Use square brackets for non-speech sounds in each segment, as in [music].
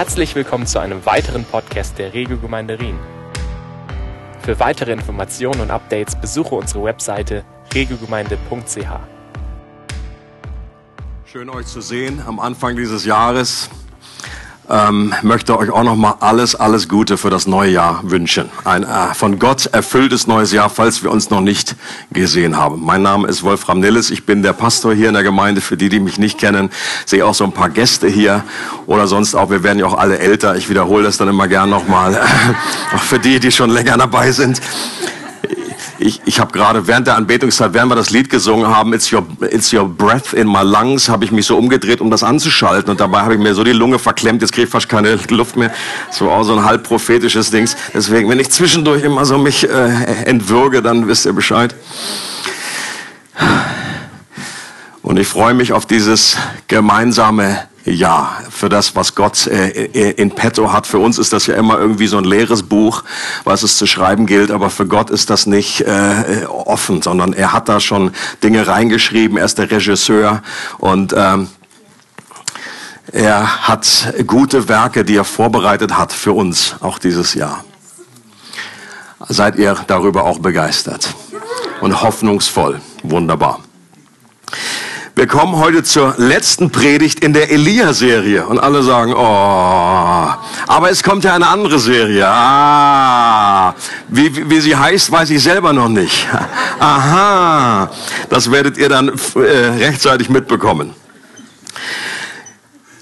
Herzlich willkommen zu einem weiteren Podcast der Regiogemeinde Rien. Für weitere Informationen und Updates besuche unsere Webseite regiogemeinde.ch. Schön euch zu sehen am Anfang dieses Jahres ähm, möchte euch auch noch mal alles, alles Gute für das neue Jahr wünschen. Ein äh, von Gott erfülltes neues Jahr, falls wir uns noch nicht gesehen haben. Mein Name ist Wolfram Nilles. Ich bin der Pastor hier in der Gemeinde. Für die, die mich nicht kennen, sehe auch so ein paar Gäste hier oder sonst auch. Wir werden ja auch alle älter. Ich wiederhole das dann immer gern noch mal. auch [laughs] für die, die schon länger dabei sind ich, ich habe gerade während der Anbetungszeit, während wir das Lied gesungen haben, It's Your, It's Your Breath in My Lungs, habe ich mich so umgedreht, um das anzuschalten. Und dabei habe ich mir so die Lunge verklemmt, jetzt kriege ich fast keine Luft mehr. So auch so ein halb prophetisches Dings. Deswegen, wenn ich zwischendurch immer so mich äh, entwürge, dann wisst ihr Bescheid. Und ich freue mich auf dieses gemeinsame ja, für das, was Gott äh, äh, in petto hat. Für uns ist das ja immer irgendwie so ein leeres Buch, was es zu schreiben gilt, aber für Gott ist das nicht äh, offen, sondern er hat da schon Dinge reingeschrieben. Er ist der Regisseur und ähm, er hat gute Werke, die er vorbereitet hat für uns, auch dieses Jahr. Seid ihr darüber auch begeistert und hoffnungsvoll? Wunderbar. Wir kommen heute zur letzten Predigt in der Elia-Serie. Und alle sagen, oh, aber es kommt ja eine andere Serie. Ah, wie, wie, sie heißt, weiß ich selber noch nicht. Aha, das werdet ihr dann äh, rechtzeitig mitbekommen.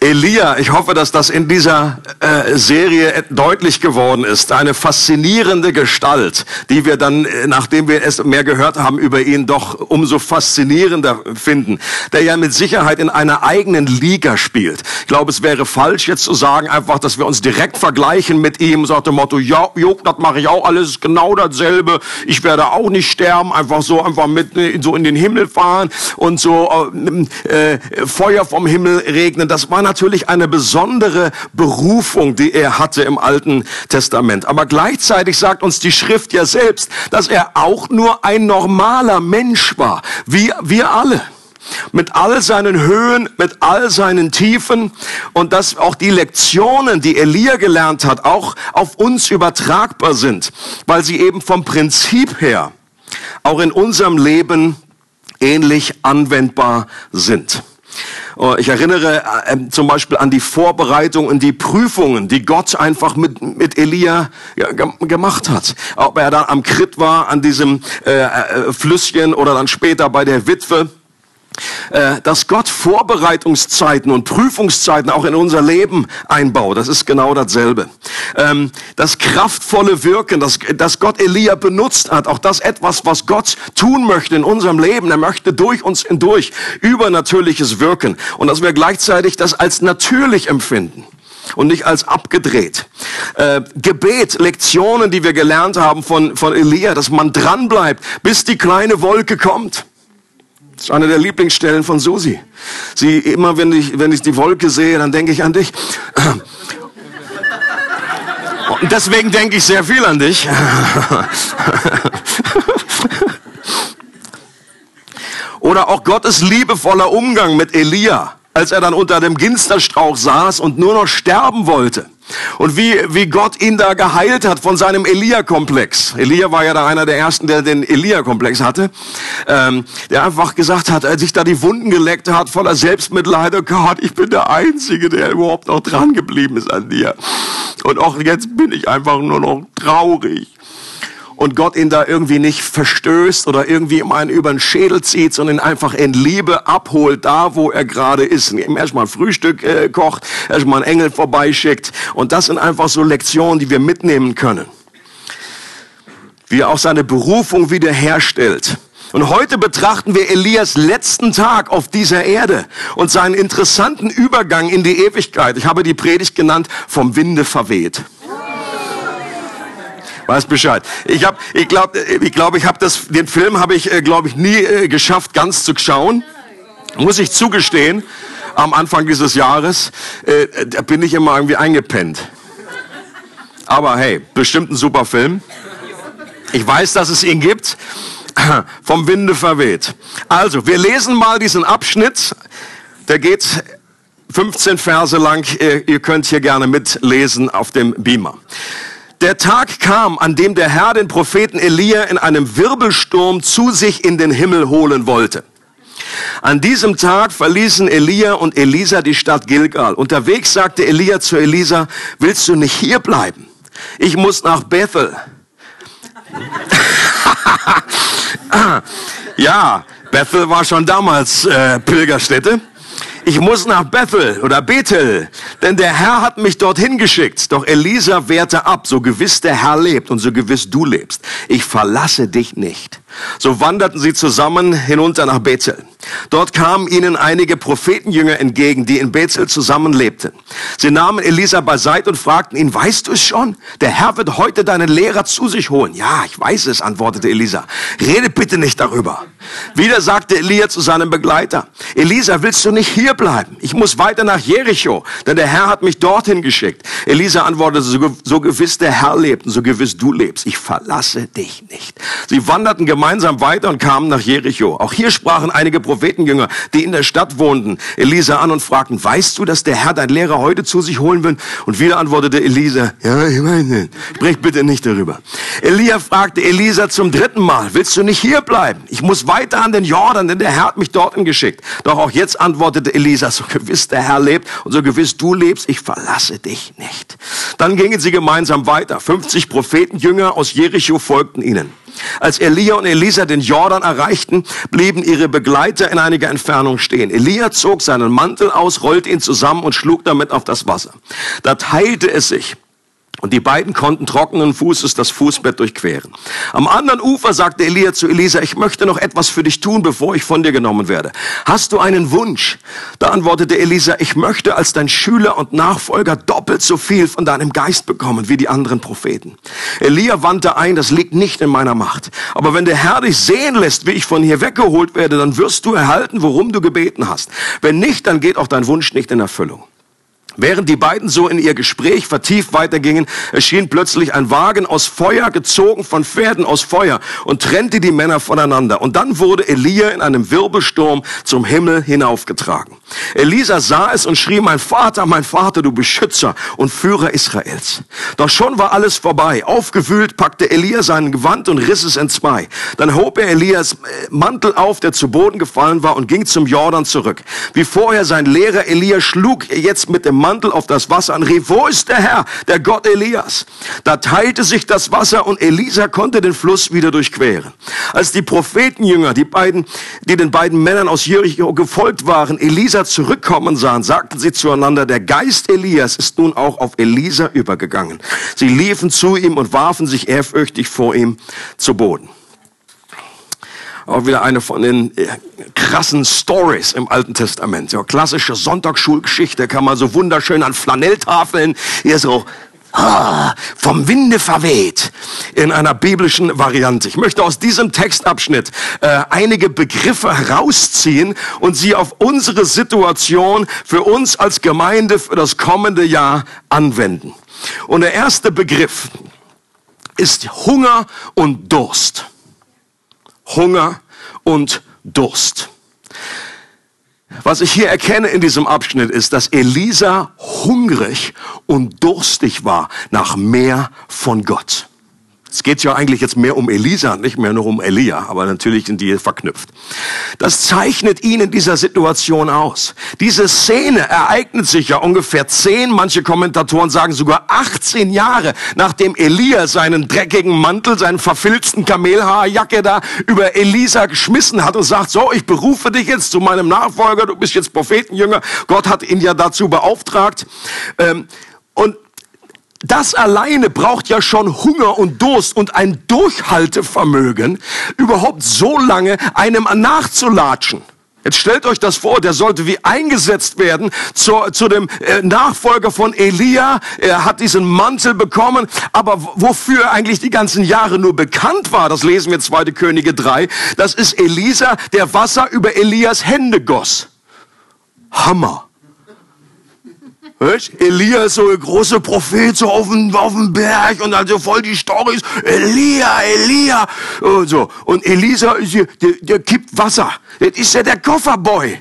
Elia, ich hoffe, dass das in dieser äh, Serie deutlich geworden ist. Eine faszinierende Gestalt, die wir dann, äh, nachdem wir es mehr gehört haben über ihn, doch umso faszinierender finden. Der ja mit Sicherheit in einer eigenen Liga spielt. Ich glaube, es wäre falsch jetzt zu sagen, einfach, dass wir uns direkt vergleichen mit ihm. Sagt dem Motto, ja, jo, das mache ich auch alles genau dasselbe. Ich werde auch nicht sterben. Einfach so, einfach mit äh, so in den Himmel fahren und so äh, äh, Feuer vom Himmel regnen. Das war natürlich eine besondere Berufung, die er hatte im Alten Testament. Aber gleichzeitig sagt uns die Schrift ja selbst, dass er auch nur ein normaler Mensch war, wie wir alle mit all seinen Höhen, mit all seinen Tiefen und dass auch die Lektionen, die Elia gelernt hat, auch auf uns übertragbar sind, weil sie eben vom Prinzip her auch in unserem Leben ähnlich anwendbar sind. Oh, ich erinnere äh, ähm, zum Beispiel an die Vorbereitung und die Prüfungen, die Gott einfach mit, mit Elia gemacht hat. Ob er dann am Krit war, an diesem äh, äh, Flüsschen oder dann später bei der Witwe. Äh, dass Gott Vorbereitungszeiten und Prüfungszeiten auch in unser Leben einbaut. Das ist genau dasselbe. Ähm, das kraftvolle Wirken, das, Gott Elia benutzt hat, auch das etwas, was Gott tun möchte in unserem Leben. Er möchte durch uns hindurch übernatürliches Wirken und dass wir gleichzeitig das als natürlich empfinden und nicht als abgedreht. Äh, Gebet, Lektionen, die wir gelernt haben von Elia, dass man dranbleibt, bis die kleine Wolke kommt. Das ist eine der Lieblingsstellen von Susi. Sie, immer wenn ich, wenn ich die Wolke sehe, dann denke ich an dich. Und deswegen denke ich sehr viel an dich. Oder auch Gottes liebevoller Umgang mit Elia, als er dann unter dem Ginsterstrauch saß und nur noch sterben wollte. Und wie, wie Gott ihn da geheilt hat von seinem Elia-Komplex. Elia war ja da einer der ersten, der den Elia-Komplex hatte. Ähm, der einfach gesagt hat, als sich da die Wunden geleckt hat, voller Selbstmitleid, oh Gott, ich bin der Einzige, der überhaupt noch dran geblieben ist an dir. Und auch jetzt bin ich einfach nur noch traurig und Gott ihn da irgendwie nicht verstößt oder irgendwie ihm einen über den Schädel zieht, sondern ihn einfach in Liebe abholt, da wo er gerade ist. Und ihm erstmal Frühstück äh, kocht, erstmal einen Engel vorbeischickt. Und das sind einfach so Lektionen, die wir mitnehmen können. Wie er auch seine Berufung wiederherstellt. Und heute betrachten wir Elias letzten Tag auf dieser Erde und seinen interessanten Übergang in die Ewigkeit. Ich habe die Predigt genannt, vom Winde verweht. Weiß Bescheid. Ich habe, ich glaube, ich glaube, ich habe das, den Film habe ich, äh, glaube ich, nie äh, geschafft, ganz zu schauen. Muss ich zugestehen. Am Anfang dieses Jahres, äh, da bin ich immer irgendwie eingepennt. Aber hey, bestimmt ein super Film. Ich weiß, dass es ihn gibt. [clears throat] Vom Winde verweht. Also, wir lesen mal diesen Abschnitt. Der geht 15 Verse lang. Ihr könnt hier gerne mitlesen auf dem Beamer. Der Tag kam, an dem der Herr den Propheten Elia in einem Wirbelsturm zu sich in den Himmel holen wollte. An diesem Tag verließen Elia und Elisa die Stadt Gilgal. Unterwegs sagte Elia zu Elisa, willst du nicht hier bleiben? Ich muss nach Bethel. [laughs] ja, Bethel war schon damals äh, Pilgerstätte ich muss nach Bethel oder Bethel, denn der Herr hat mich dorthin geschickt. Doch Elisa wehrte ab, so gewiss der Herr lebt und so gewiss du lebst. Ich verlasse dich nicht. So wanderten sie zusammen hinunter nach Bethel. Dort kamen ihnen einige Prophetenjünger entgegen, die in Bethel zusammenlebten. Sie nahmen Elisa beiseite und fragten ihn, weißt du es schon? Der Herr wird heute deinen Lehrer zu sich holen. Ja, ich weiß es, antwortete Elisa. Rede bitte nicht darüber. Wieder sagte Elia zu seinem Begleiter, Elisa, willst du nicht hier bleiben? Ich muss weiter nach Jericho, denn der Herr hat mich dorthin geschickt. Elisa antwortete, so, gewiss der Herr lebt und so gewiss du lebst. Ich verlasse dich nicht. Sie wanderten gemeinsam weiter und kamen nach Jericho. Auch hier sprachen einige Prophetenjünger, die in der Stadt wohnten, Elisa an und fragten, weißt du, dass der Herr dein Lehrer heute zu sich holen will? Und wieder antwortete Elisa, ja, ich meine, sprich bitte nicht darüber. Elia fragte Elisa zum dritten Mal, willst du nicht hier bleiben? Ich muss weiter an den Jordan, denn der Herr hat mich dorthin geschickt. Doch auch jetzt antwortete Elisa, so gewiss der Herr lebt und so gewiss du lebst, ich verlasse dich nicht. Dann gingen sie gemeinsam weiter. 50 Prophetenjünger aus Jericho folgten ihnen. Als Elia und Elisa den Jordan erreichten, blieben ihre Begleiter in einiger Entfernung stehen. Elia zog seinen Mantel aus, rollte ihn zusammen und schlug damit auf das Wasser. Da teilte es sich. Und die beiden konnten trockenen Fußes das Fußbett durchqueren. Am anderen Ufer sagte Elia zu Elisa, ich möchte noch etwas für dich tun, bevor ich von dir genommen werde. Hast du einen Wunsch? Da antwortete Elisa, ich möchte als dein Schüler und Nachfolger doppelt so viel von deinem Geist bekommen wie die anderen Propheten. Elia wandte ein, das liegt nicht in meiner Macht. Aber wenn der Herr dich sehen lässt, wie ich von hier weggeholt werde, dann wirst du erhalten, worum du gebeten hast. Wenn nicht, dann geht auch dein Wunsch nicht in Erfüllung. Während die beiden so in ihr Gespräch vertieft weitergingen, erschien plötzlich ein Wagen aus Feuer, gezogen von Pferden aus Feuer und trennte die Männer voneinander. Und dann wurde Elia in einem Wirbelsturm zum Himmel hinaufgetragen. Elisa sah es und schrie, mein Vater, mein Vater, du Beschützer und Führer Israels. Doch schon war alles vorbei. Aufgewühlt packte Elia seinen Gewand und riss es in zwei. Dann hob er Elias äh, Mantel auf, der zu Boden gefallen war, und ging zum Jordan zurück. Wie vorher sein Lehrer Elia schlug jetzt mit dem Mantel auf das Wasser und rief, wo ist der Herr, der Gott Elias? Da teilte sich das Wasser und Elisa konnte den Fluss wieder durchqueren. Als die Prophetenjünger, die beiden, die den beiden Männern aus Jericho gefolgt waren, Elisa zurückkommen sahen, sagten sie zueinander, der Geist Elias ist nun auch auf Elisa übergegangen. Sie liefen zu ihm und warfen sich ehrfürchtig vor ihm zu Boden. Auch wieder eine von den äh, krassen Stories im Alten Testament. Ja, klassische Sonntagsschulgeschichte kann man so wunderschön an Flanelltafeln hier so ah, vom Winde verweht in einer biblischen Variante. Ich möchte aus diesem Textabschnitt äh, einige Begriffe herausziehen und sie auf unsere Situation für uns als Gemeinde für das kommende Jahr anwenden. Und der erste Begriff ist Hunger und Durst. Hunger und Durst. Was ich hier erkenne in diesem Abschnitt ist, dass Elisa hungrig und durstig war nach mehr von Gott. Es geht ja eigentlich jetzt mehr um Elisa, nicht mehr nur um Elia, aber natürlich sind die verknüpft. Das zeichnet ihn in dieser Situation aus. Diese Szene ereignet sich ja ungefähr zehn, manche Kommentatoren sagen sogar 18 Jahre, nachdem Elia seinen dreckigen Mantel, seinen verfilzten Kamelhaarjacke da über Elisa geschmissen hat und sagt, so, ich berufe dich jetzt zu meinem Nachfolger, du bist jetzt Prophetenjünger. Gott hat ihn ja dazu beauftragt. Ähm, und das alleine braucht ja schon Hunger und Durst und ein Durchhaltevermögen, überhaupt so lange einem nachzulatschen. Jetzt stellt euch das vor, der sollte wie eingesetzt werden zu, zu dem äh, Nachfolger von Elia. Er hat diesen Mantel bekommen, aber wofür er eigentlich die ganzen Jahre nur bekannt war, das lesen wir 2. Könige 3, das ist Elisa, der Wasser über Elias Hände goss. Hammer. Weißt? Elia ist so ein großer Prophet so auf dem, auf dem Berg und also voll die Storys. Elia, Elia und so. Und Elisa ist hier, der, der kippt Wasser. Das ist ja der Kofferboy.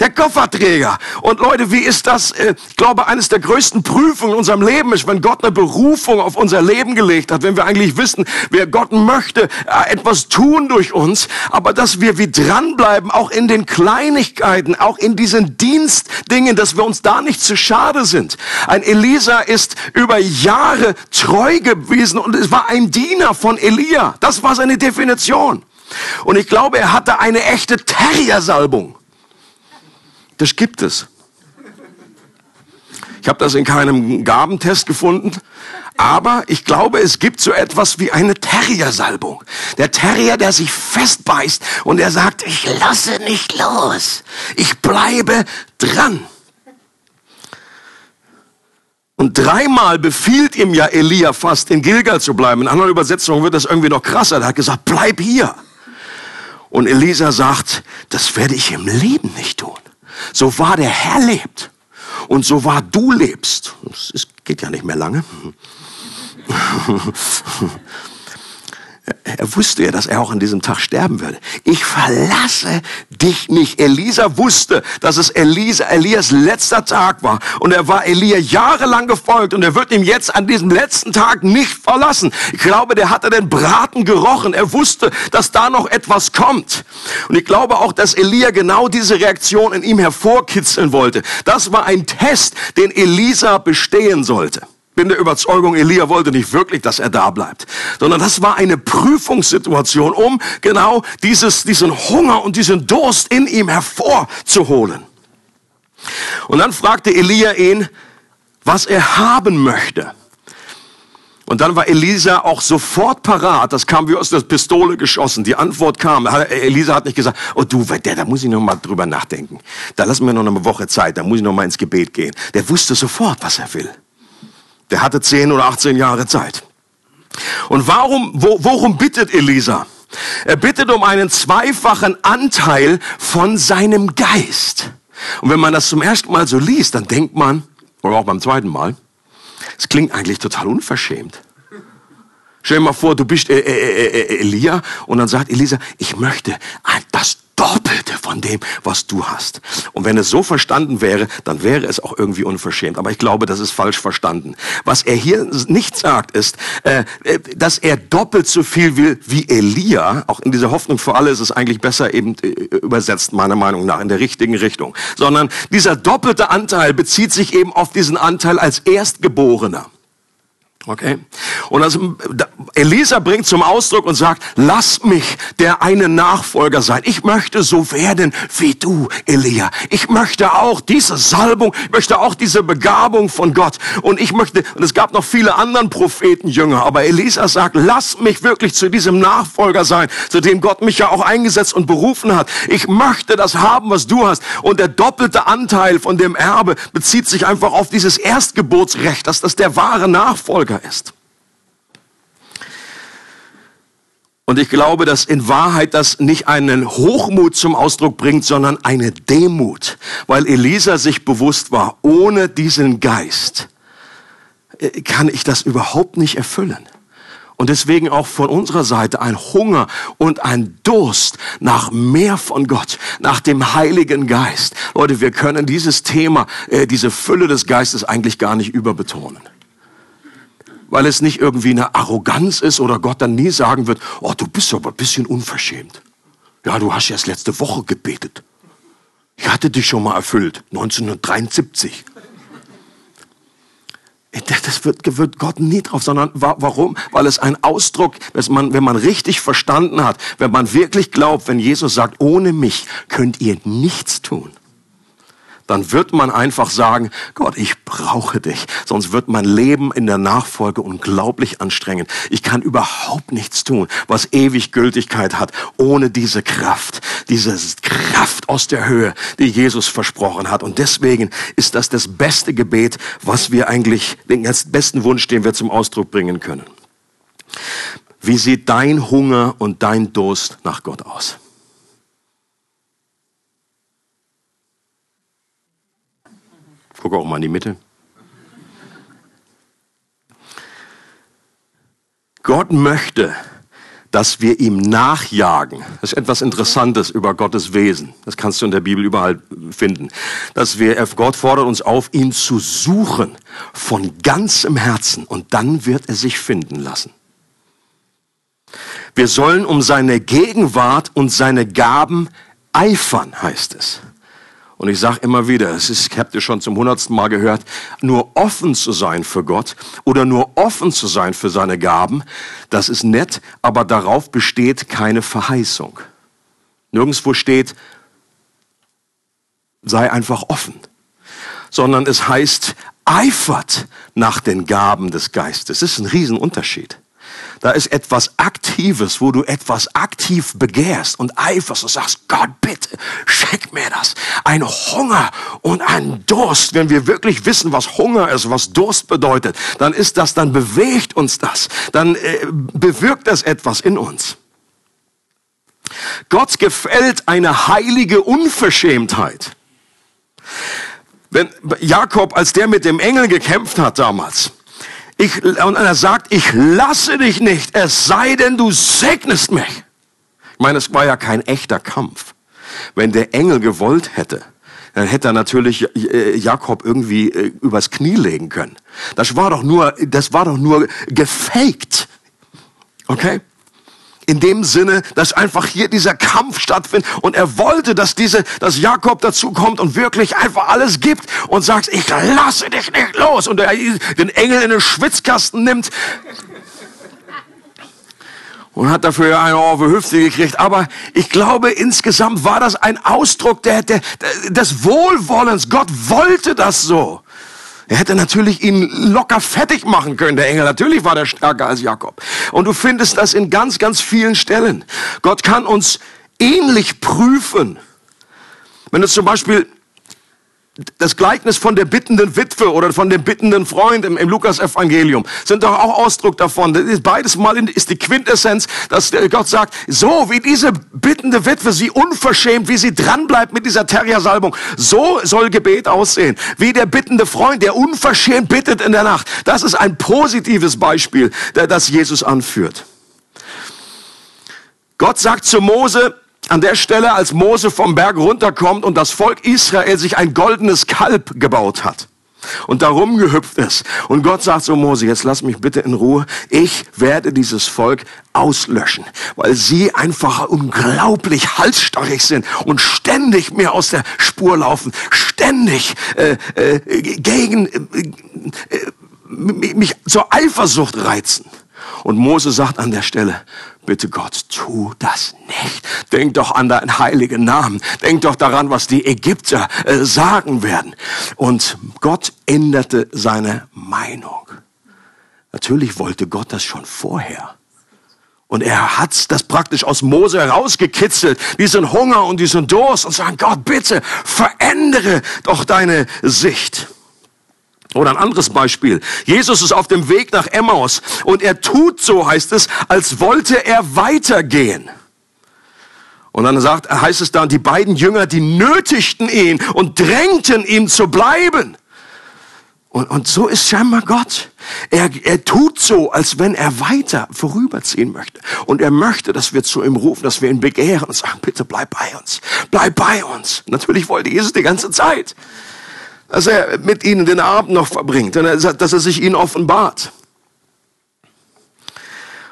Der Kofferträger. Und Leute, wie ist das? Äh, ich glaube, eines der größten Prüfungen in unserem Leben ist, wenn Gott eine Berufung auf unser Leben gelegt hat, wenn wir eigentlich wissen, wer Gott möchte äh, etwas tun durch uns, aber dass wir wie dranbleiben, auch in den Kleinigkeiten, auch in diesen Dienstdingen, dass wir uns da nicht zu schade sind. Ein Elisa ist über Jahre treu gewesen und es war ein Diener von Elia. Das war seine Definition. Und ich glaube, er hatte eine echte Terriersalbung. Das gibt es. Ich habe das in keinem Gabentest gefunden, aber ich glaube, es gibt so etwas wie eine Terrier-Salbung. Der Terrier, der sich festbeißt und der sagt, ich lasse nicht los, ich bleibe dran. Und dreimal befiehlt ihm ja Elia fast, in Gilgal zu bleiben. In anderen Übersetzungen wird das irgendwie noch krasser. Er hat gesagt, bleib hier. Und Elisa sagt, das werde ich im Leben nicht tun. So wahr der Herr lebt und so wahr du lebst. Es geht ja nicht mehr lange. [laughs] Er wusste ja, dass er auch an diesem Tag sterben würde. Ich verlasse dich nicht. Elisa wusste, dass es Elisa, Elias letzter Tag war. Und er war Elia jahrelang gefolgt. Und er wird ihm jetzt an diesem letzten Tag nicht verlassen. Ich glaube, der hatte den Braten gerochen. Er wusste, dass da noch etwas kommt. Und ich glaube auch, dass Elia genau diese Reaktion in ihm hervorkitzeln wollte. Das war ein Test, den Elisa bestehen sollte bin der Überzeugung, Elia wollte nicht wirklich, dass er da bleibt, sondern das war eine Prüfungssituation, um genau dieses, diesen Hunger und diesen Durst in ihm hervorzuholen. Und dann fragte Elia ihn, was er haben möchte. Und dann war Elisa auch sofort parat. Das kam wie aus der Pistole geschossen. Die Antwort kam. Elisa hat nicht gesagt, oh du, der, da muss ich noch mal drüber nachdenken. Da lassen wir noch eine Woche Zeit. Da muss ich noch mal ins Gebet gehen. Der wusste sofort, was er will. Der hatte 10 oder 18 Jahre Zeit. Und warum, wo, worum bittet Elisa? Er bittet um einen zweifachen Anteil von seinem Geist. Und wenn man das zum ersten Mal so liest, dann denkt man, oder auch beim zweiten Mal, es klingt eigentlich total unverschämt. Stell dir mal vor, du bist äh, äh, äh, Elia und dann sagt Elisa, ich möchte das Doppelte von dem, was du hast. Und wenn es so verstanden wäre, dann wäre es auch irgendwie unverschämt. Aber ich glaube, das ist falsch verstanden. Was er hier nicht sagt, ist, äh, äh, dass er doppelt so viel will wie Elia. Auch in dieser Hoffnung für alle ist es eigentlich besser eben äh, übersetzt, meiner Meinung nach, in der richtigen Richtung. Sondern dieser doppelte Anteil bezieht sich eben auf diesen Anteil als Erstgeborener. Okay? Und also Elisa bringt zum Ausdruck und sagt, lass mich der eine Nachfolger sein. Ich möchte so werden wie du, Elia. Ich möchte auch diese Salbung, ich möchte auch diese Begabung von Gott. Und ich möchte, und es gab noch viele anderen Propheten Jünger, aber Elisa sagt, lass mich wirklich zu diesem Nachfolger sein, zu dem Gott mich ja auch eingesetzt und berufen hat. Ich möchte das haben, was du hast. Und der doppelte Anteil von dem Erbe bezieht sich einfach auf dieses Erstgeburtsrecht, dass das der wahre Nachfolger Bürger ist. Und ich glaube, dass in Wahrheit das nicht einen Hochmut zum Ausdruck bringt, sondern eine Demut, weil Elisa sich bewusst war, ohne diesen Geist äh, kann ich das überhaupt nicht erfüllen. Und deswegen auch von unserer Seite ein Hunger und ein Durst nach mehr von Gott, nach dem Heiligen Geist. Leute, wir können dieses Thema, äh, diese Fülle des Geistes eigentlich gar nicht überbetonen weil es nicht irgendwie eine Arroganz ist oder Gott dann nie sagen wird, oh, du bist aber ein bisschen unverschämt. Ja, du hast erst letzte Woche gebetet. Ich hatte dich schon mal erfüllt, 1973. Das wird, wird Gott nie drauf, sondern warum? Weil es ein Ausdruck, dass man, wenn man richtig verstanden hat, wenn man wirklich glaubt, wenn Jesus sagt, ohne mich könnt ihr nichts tun dann wird man einfach sagen, Gott, ich brauche dich. Sonst wird mein Leben in der Nachfolge unglaublich anstrengend. Ich kann überhaupt nichts tun, was ewig Gültigkeit hat, ohne diese Kraft, diese Kraft aus der Höhe, die Jesus versprochen hat. Und deswegen ist das das beste Gebet, was wir eigentlich, den besten Wunsch, den wir zum Ausdruck bringen können. Wie sieht dein Hunger und dein Durst nach Gott aus? Gucke auch mal in die Mitte. Gott möchte, dass wir ihm nachjagen. Das ist etwas Interessantes über Gottes Wesen. Das kannst du in der Bibel überall finden. Dass wir, Gott fordert uns auf, ihn zu suchen von ganzem Herzen und dann wird er sich finden lassen. Wir sollen um seine Gegenwart und seine Gaben eifern, heißt es. Und ich sage immer wieder, es ist, ich ihr schon zum hundertsten Mal gehört, nur offen zu sein für Gott oder nur offen zu sein für seine Gaben, das ist nett, aber darauf besteht keine Verheißung. Nirgendwo steht, sei einfach offen, sondern es heißt, eifert nach den Gaben des Geistes. Das ist ein Riesenunterschied. Da ist etwas Aktives, wo du etwas aktiv begehrst und eiferst und sagst, Gott, bitte, schenk mir das. Ein Hunger und ein Durst. Wenn wir wirklich wissen, was Hunger ist, was Durst bedeutet, dann ist das, dann bewegt uns das. Dann äh, bewirkt das etwas in uns. Gott gefällt eine heilige Unverschämtheit. Wenn Jakob, als der mit dem Engel gekämpft hat damals, ich, und er sagt, ich lasse dich nicht, es sei denn, du segnest mich. Ich meine, es war ja kein echter Kampf. Wenn der Engel gewollt hätte, dann hätte er natürlich äh, Jakob irgendwie äh, übers Knie legen können. Das war doch nur, das war doch nur gefaked. Okay? In dem Sinne, dass einfach hier dieser Kampf stattfindet und er wollte, dass diese, dass Jakob dazu kommt und wirklich einfach alles gibt und sagt, ich lasse dich nicht los und er den Engel in den Schwitzkasten nimmt und hat dafür eine die Hüfte gekriegt. Aber ich glaube, insgesamt war das ein Ausdruck der, der, des Wohlwollens. Gott wollte das so. Er hätte natürlich ihn locker fertig machen können, der Engel. Natürlich war der stärker als Jakob. Und du findest das in ganz, ganz vielen Stellen. Gott kann uns ähnlich prüfen. Wenn du zum Beispiel das Gleichnis von der bittenden Witwe oder von dem bittenden Freund im, im Lukas-Evangelium sind doch auch Ausdruck davon. Ist beides mal ist die Quintessenz, dass Gott sagt, so wie diese bittende Witwe, sie unverschämt, wie sie dranbleibt mit dieser Terriersalbung, so soll Gebet aussehen. Wie der bittende Freund, der unverschämt bittet in der Nacht. Das ist ein positives Beispiel, das Jesus anführt. Gott sagt zu Mose, an der Stelle, als Mose vom Berg runterkommt und das Volk Israel sich ein goldenes Kalb gebaut hat und darum gehüpft ist. Und Gott sagt so, Mose, jetzt lass mich bitte in Ruhe. Ich werde dieses Volk auslöschen, weil sie einfach unglaublich halsstarrig sind und ständig mir aus der Spur laufen, ständig äh, äh, gegen äh, äh mich zur Eifersucht reizen. Und Mose sagt an der Stelle, bitte Gott, tu das nicht. Denk doch an deinen heiligen Namen. Denk doch daran, was die Ägypter äh, sagen werden. Und Gott änderte seine Meinung. Natürlich wollte Gott das schon vorher. Und er hat das praktisch aus Mose herausgekitzelt, diesen Hunger und diesen Durst und sagen, Gott, bitte verändere doch deine Sicht. Oder ein anderes Beispiel. Jesus ist auf dem Weg nach Emmaus und er tut so, heißt es, als wollte er weitergehen. Und dann sagt, heißt es da, die beiden Jünger, die nötigten ihn und drängten ihn zu bleiben. Und, und so ist scheinbar Gott. Er, er tut so, als wenn er weiter vorüberziehen möchte. Und er möchte, dass wir zu ihm rufen, dass wir ihn begehren und sagen, bitte bleib bei uns, bleib bei uns. Natürlich wollte Jesus die ganze Zeit dass er mit ihnen den Abend noch verbringt, dass er sich ihnen offenbart.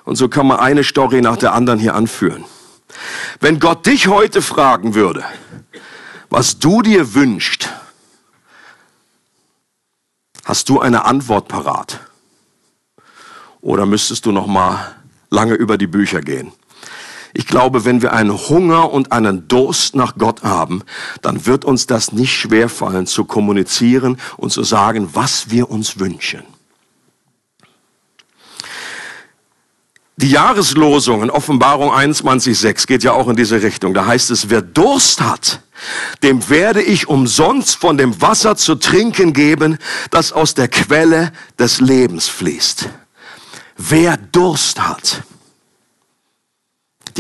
Und so kann man eine Story nach der anderen hier anführen. Wenn Gott dich heute fragen würde, was du dir wünschst, hast du eine Antwort parat? Oder müsstest du noch mal lange über die Bücher gehen? Ich glaube, wenn wir einen Hunger und einen Durst nach Gott haben, dann wird uns das nicht schwerfallen zu kommunizieren und zu sagen, was wir uns wünschen. Die Jahreslosung in Offenbarung 21.6 geht ja auch in diese Richtung. Da heißt es, wer Durst hat, dem werde ich umsonst von dem Wasser zu trinken geben, das aus der Quelle des Lebens fließt. Wer Durst hat,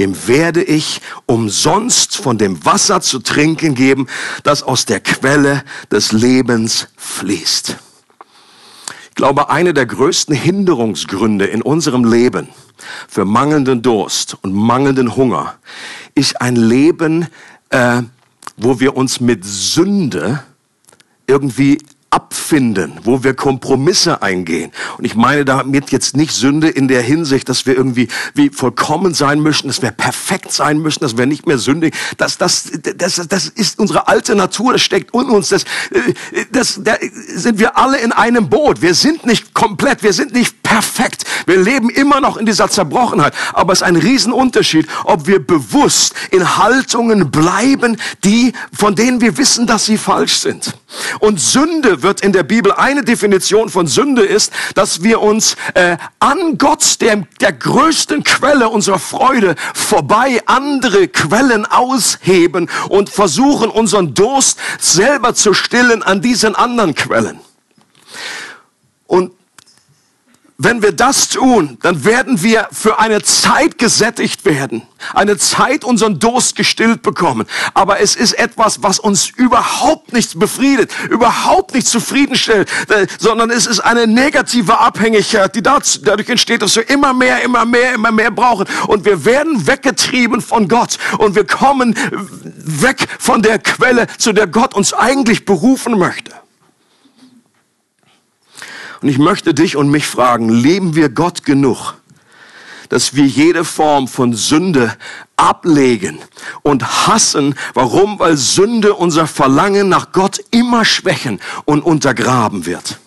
dem werde ich umsonst von dem Wasser zu trinken geben, das aus der Quelle des Lebens fließt. Ich glaube, eine der größten Hinderungsgründe in unserem Leben für mangelnden Durst und mangelnden Hunger ist ein Leben, äh, wo wir uns mit Sünde irgendwie abfinden, wo wir Kompromisse eingehen. Und ich meine damit jetzt nicht Sünde in der Hinsicht, dass wir irgendwie wie vollkommen sein müssen, dass wir perfekt sein müssen, dass wir nicht mehr sündigen. Das, das, das, das ist unsere alte Natur, das steckt in uns. Das, das, da sind wir alle in einem Boot. Wir sind nicht komplett, wir sind nicht perfekt. Wir leben immer noch in dieser Zerbrochenheit. Aber es ist ein Riesenunterschied, ob wir bewusst in Haltungen bleiben, die, von denen wir wissen, dass sie falsch sind. Und Sünde wird in der Bibel eine Definition von Sünde ist, dass wir uns äh, an Gott, der, der größten Quelle unserer Freude, vorbei andere Quellen ausheben und versuchen, unseren Durst selber zu stillen an diesen anderen Quellen. Und wenn wir das tun, dann werden wir für eine Zeit gesättigt werden, eine Zeit unseren Durst gestillt bekommen. Aber es ist etwas, was uns überhaupt nicht befriedet, überhaupt nicht zufriedenstellt, äh, sondern es ist eine negative Abhängigkeit, die dadurch entsteht, dass wir immer mehr, immer mehr, immer mehr brauchen. Und wir werden weggetrieben von Gott und wir kommen weg von der Quelle, zu der Gott uns eigentlich berufen möchte. Und ich möchte dich und mich fragen, leben wir Gott genug, dass wir jede Form von Sünde ablegen und hassen. Warum? Weil Sünde unser Verlangen nach Gott immer schwächen und untergraben wird.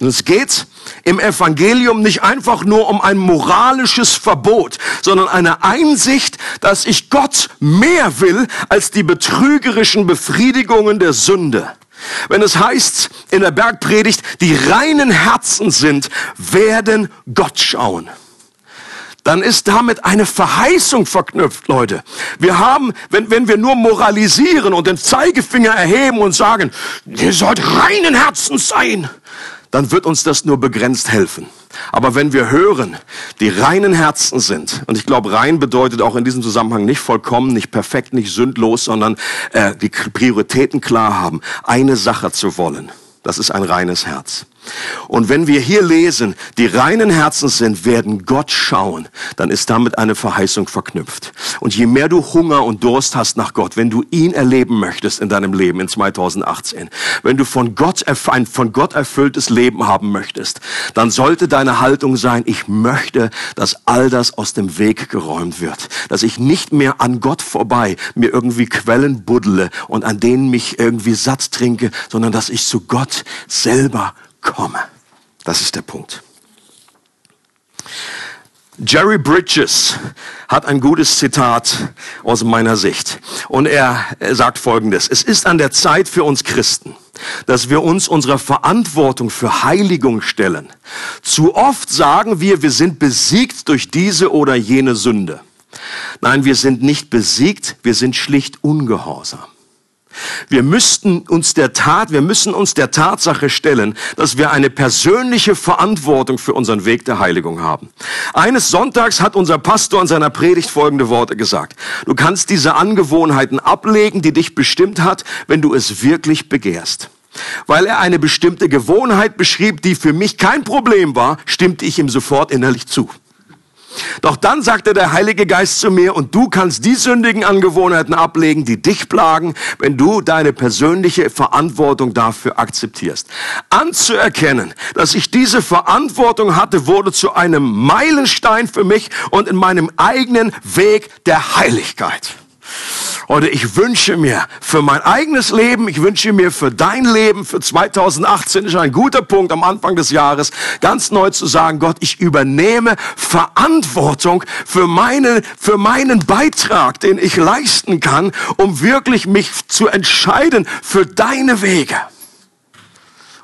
Und es geht im Evangelium nicht einfach nur um ein moralisches Verbot, sondern eine Einsicht, dass ich Gott mehr will als die betrügerischen Befriedigungen der Sünde. Wenn es heißt in der Bergpredigt, die reinen Herzen sind, werden Gott schauen dann ist damit eine Verheißung verknüpft, Leute. Wir haben, wenn, wenn wir nur moralisieren und den Zeigefinger erheben und sagen, ihr sollt reinen Herzens sein, dann wird uns das nur begrenzt helfen. Aber wenn wir hören, die reinen Herzen sind, und ich glaube, rein bedeutet auch in diesem Zusammenhang nicht vollkommen, nicht perfekt, nicht sündlos, sondern äh, die Prioritäten klar haben, eine Sache zu wollen. Das ist ein reines Herz. Und wenn wir hier lesen, die reinen Herzens sind, werden Gott schauen, dann ist damit eine Verheißung verknüpft. Und je mehr du Hunger und Durst hast nach Gott, wenn du ihn erleben möchtest in deinem Leben in 2018, wenn du von Gott ein von Gott erfülltes Leben haben möchtest, dann sollte deine Haltung sein, ich möchte, dass all das aus dem Weg geräumt wird, dass ich nicht mehr an Gott vorbei mir irgendwie Quellen buddle und an denen mich irgendwie satt trinke, sondern dass ich zu Gott selber komme. Das ist der Punkt. Jerry Bridges hat ein gutes Zitat aus meiner Sicht. Und er sagt Folgendes. Es ist an der Zeit für uns Christen, dass wir uns unserer Verantwortung für Heiligung stellen. Zu oft sagen wir, wir sind besiegt durch diese oder jene Sünde. Nein, wir sind nicht besiegt, wir sind schlicht ungehorsam. Wir müssten uns der Tat, wir müssen uns der Tatsache stellen, dass wir eine persönliche Verantwortung für unseren Weg der Heiligung haben. Eines Sonntags hat unser Pastor in seiner Predigt folgende Worte gesagt. Du kannst diese Angewohnheiten ablegen, die dich bestimmt hat, wenn du es wirklich begehrst. Weil er eine bestimmte Gewohnheit beschrieb, die für mich kein Problem war, stimmte ich ihm sofort innerlich zu. Doch dann sagte der Heilige Geist zu mir, und du kannst die sündigen Angewohnheiten ablegen, die dich plagen, wenn du deine persönliche Verantwortung dafür akzeptierst. Anzuerkennen, dass ich diese Verantwortung hatte, wurde zu einem Meilenstein für mich und in meinem eigenen Weg der Heiligkeit. Oder ich wünsche mir für mein eigenes Leben, ich wünsche mir für dein Leben, für 2018 ist ein guter Punkt am Anfang des Jahres, ganz neu zu sagen, Gott, ich übernehme Verantwortung für meine, für meinen Beitrag, den ich leisten kann, um wirklich mich zu entscheiden für deine Wege.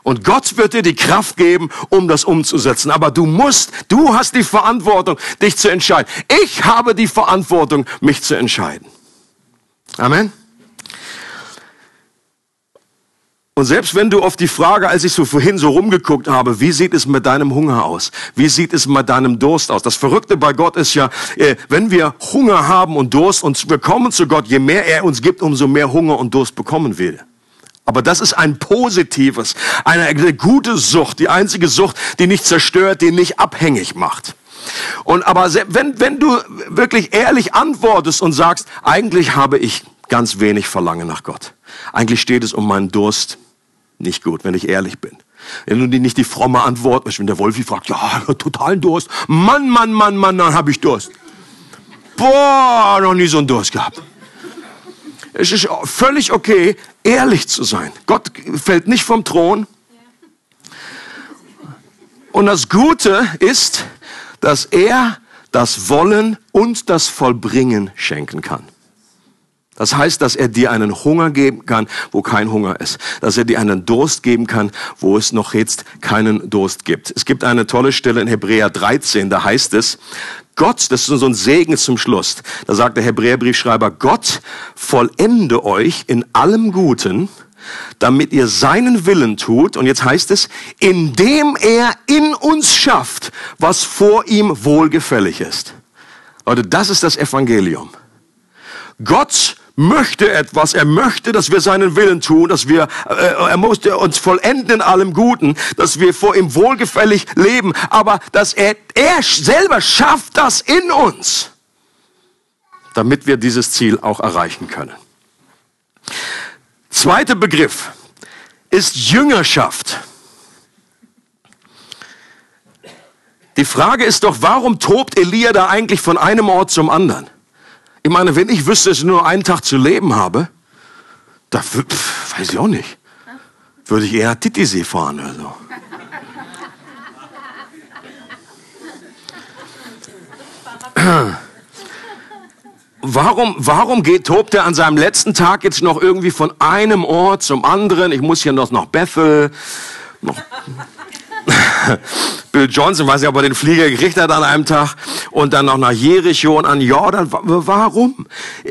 Und Gott wird dir die Kraft geben, um das umzusetzen. Aber du musst, du hast die Verantwortung, dich zu entscheiden. Ich habe die Verantwortung, mich zu entscheiden. Amen. Und selbst wenn du auf die Frage, als ich so vorhin so rumgeguckt habe, wie sieht es mit deinem Hunger aus? Wie sieht es mit deinem Durst aus? Das Verrückte bei Gott ist ja, äh, wenn wir Hunger haben und Durst und wir kommen zu Gott, je mehr er uns gibt, umso mehr Hunger und Durst bekommen wir. Aber das ist ein positives, eine, eine gute Sucht, die einzige Sucht, die nicht zerstört, die nicht abhängig macht. Und aber wenn, wenn du wirklich ehrlich antwortest und sagst, eigentlich habe ich ganz wenig Verlangen nach Gott. Eigentlich steht es um meinen Durst nicht gut, wenn ich ehrlich bin. Wenn du nicht die fromme Antwort, wenn der Wolfi fragt, ja, totalen Durst. Mann, Mann, Mann, Mann, dann habe ich Durst. Boah, noch nie so einen Durst gehabt. Es ist völlig okay, ehrlich zu sein. Gott fällt nicht vom Thron. Und das Gute ist, dass er das Wollen und das Vollbringen schenken kann. Das heißt, dass er dir einen Hunger geben kann, wo kein Hunger ist. Dass er dir einen Durst geben kann, wo es noch jetzt keinen Durst gibt. Es gibt eine tolle Stelle in Hebräer 13, da heißt es, Gott, das ist so ein Segen zum Schluss. Da sagt der Hebräerbriefschreiber, Gott vollende euch in allem Guten, damit ihr seinen Willen tut. Und jetzt heißt es, indem er in uns schafft, was vor ihm wohlgefällig ist. Leute, das ist das Evangelium. Gott möchte etwas, er möchte, dass wir seinen Willen tun, dass wir, äh, er musste uns vollenden in allem Guten, dass wir vor ihm wohlgefällig leben, aber dass er, er selber schafft das in uns, damit wir dieses Ziel auch erreichen können. Zweiter Begriff ist Jüngerschaft. Die Frage ist doch, warum tobt Elia da eigentlich von einem Ort zum anderen? Ich meine, wenn ich wüsste, dass ich nur einen Tag zu leben habe, da pf, weiß ich auch nicht. Würde ich eher Titisee fahren oder so. [clears throat] [clears throat] Warum, warum geht, tobt er an seinem letzten Tag jetzt noch irgendwie von einem Ort zum anderen? Ich muss hier noch nach Bethel, noch [laughs] Bill Johnson, weiß nicht, ob er den Flieger gekriegt hat an einem Tag und dann noch nach Jericho und an Jordan. Warum?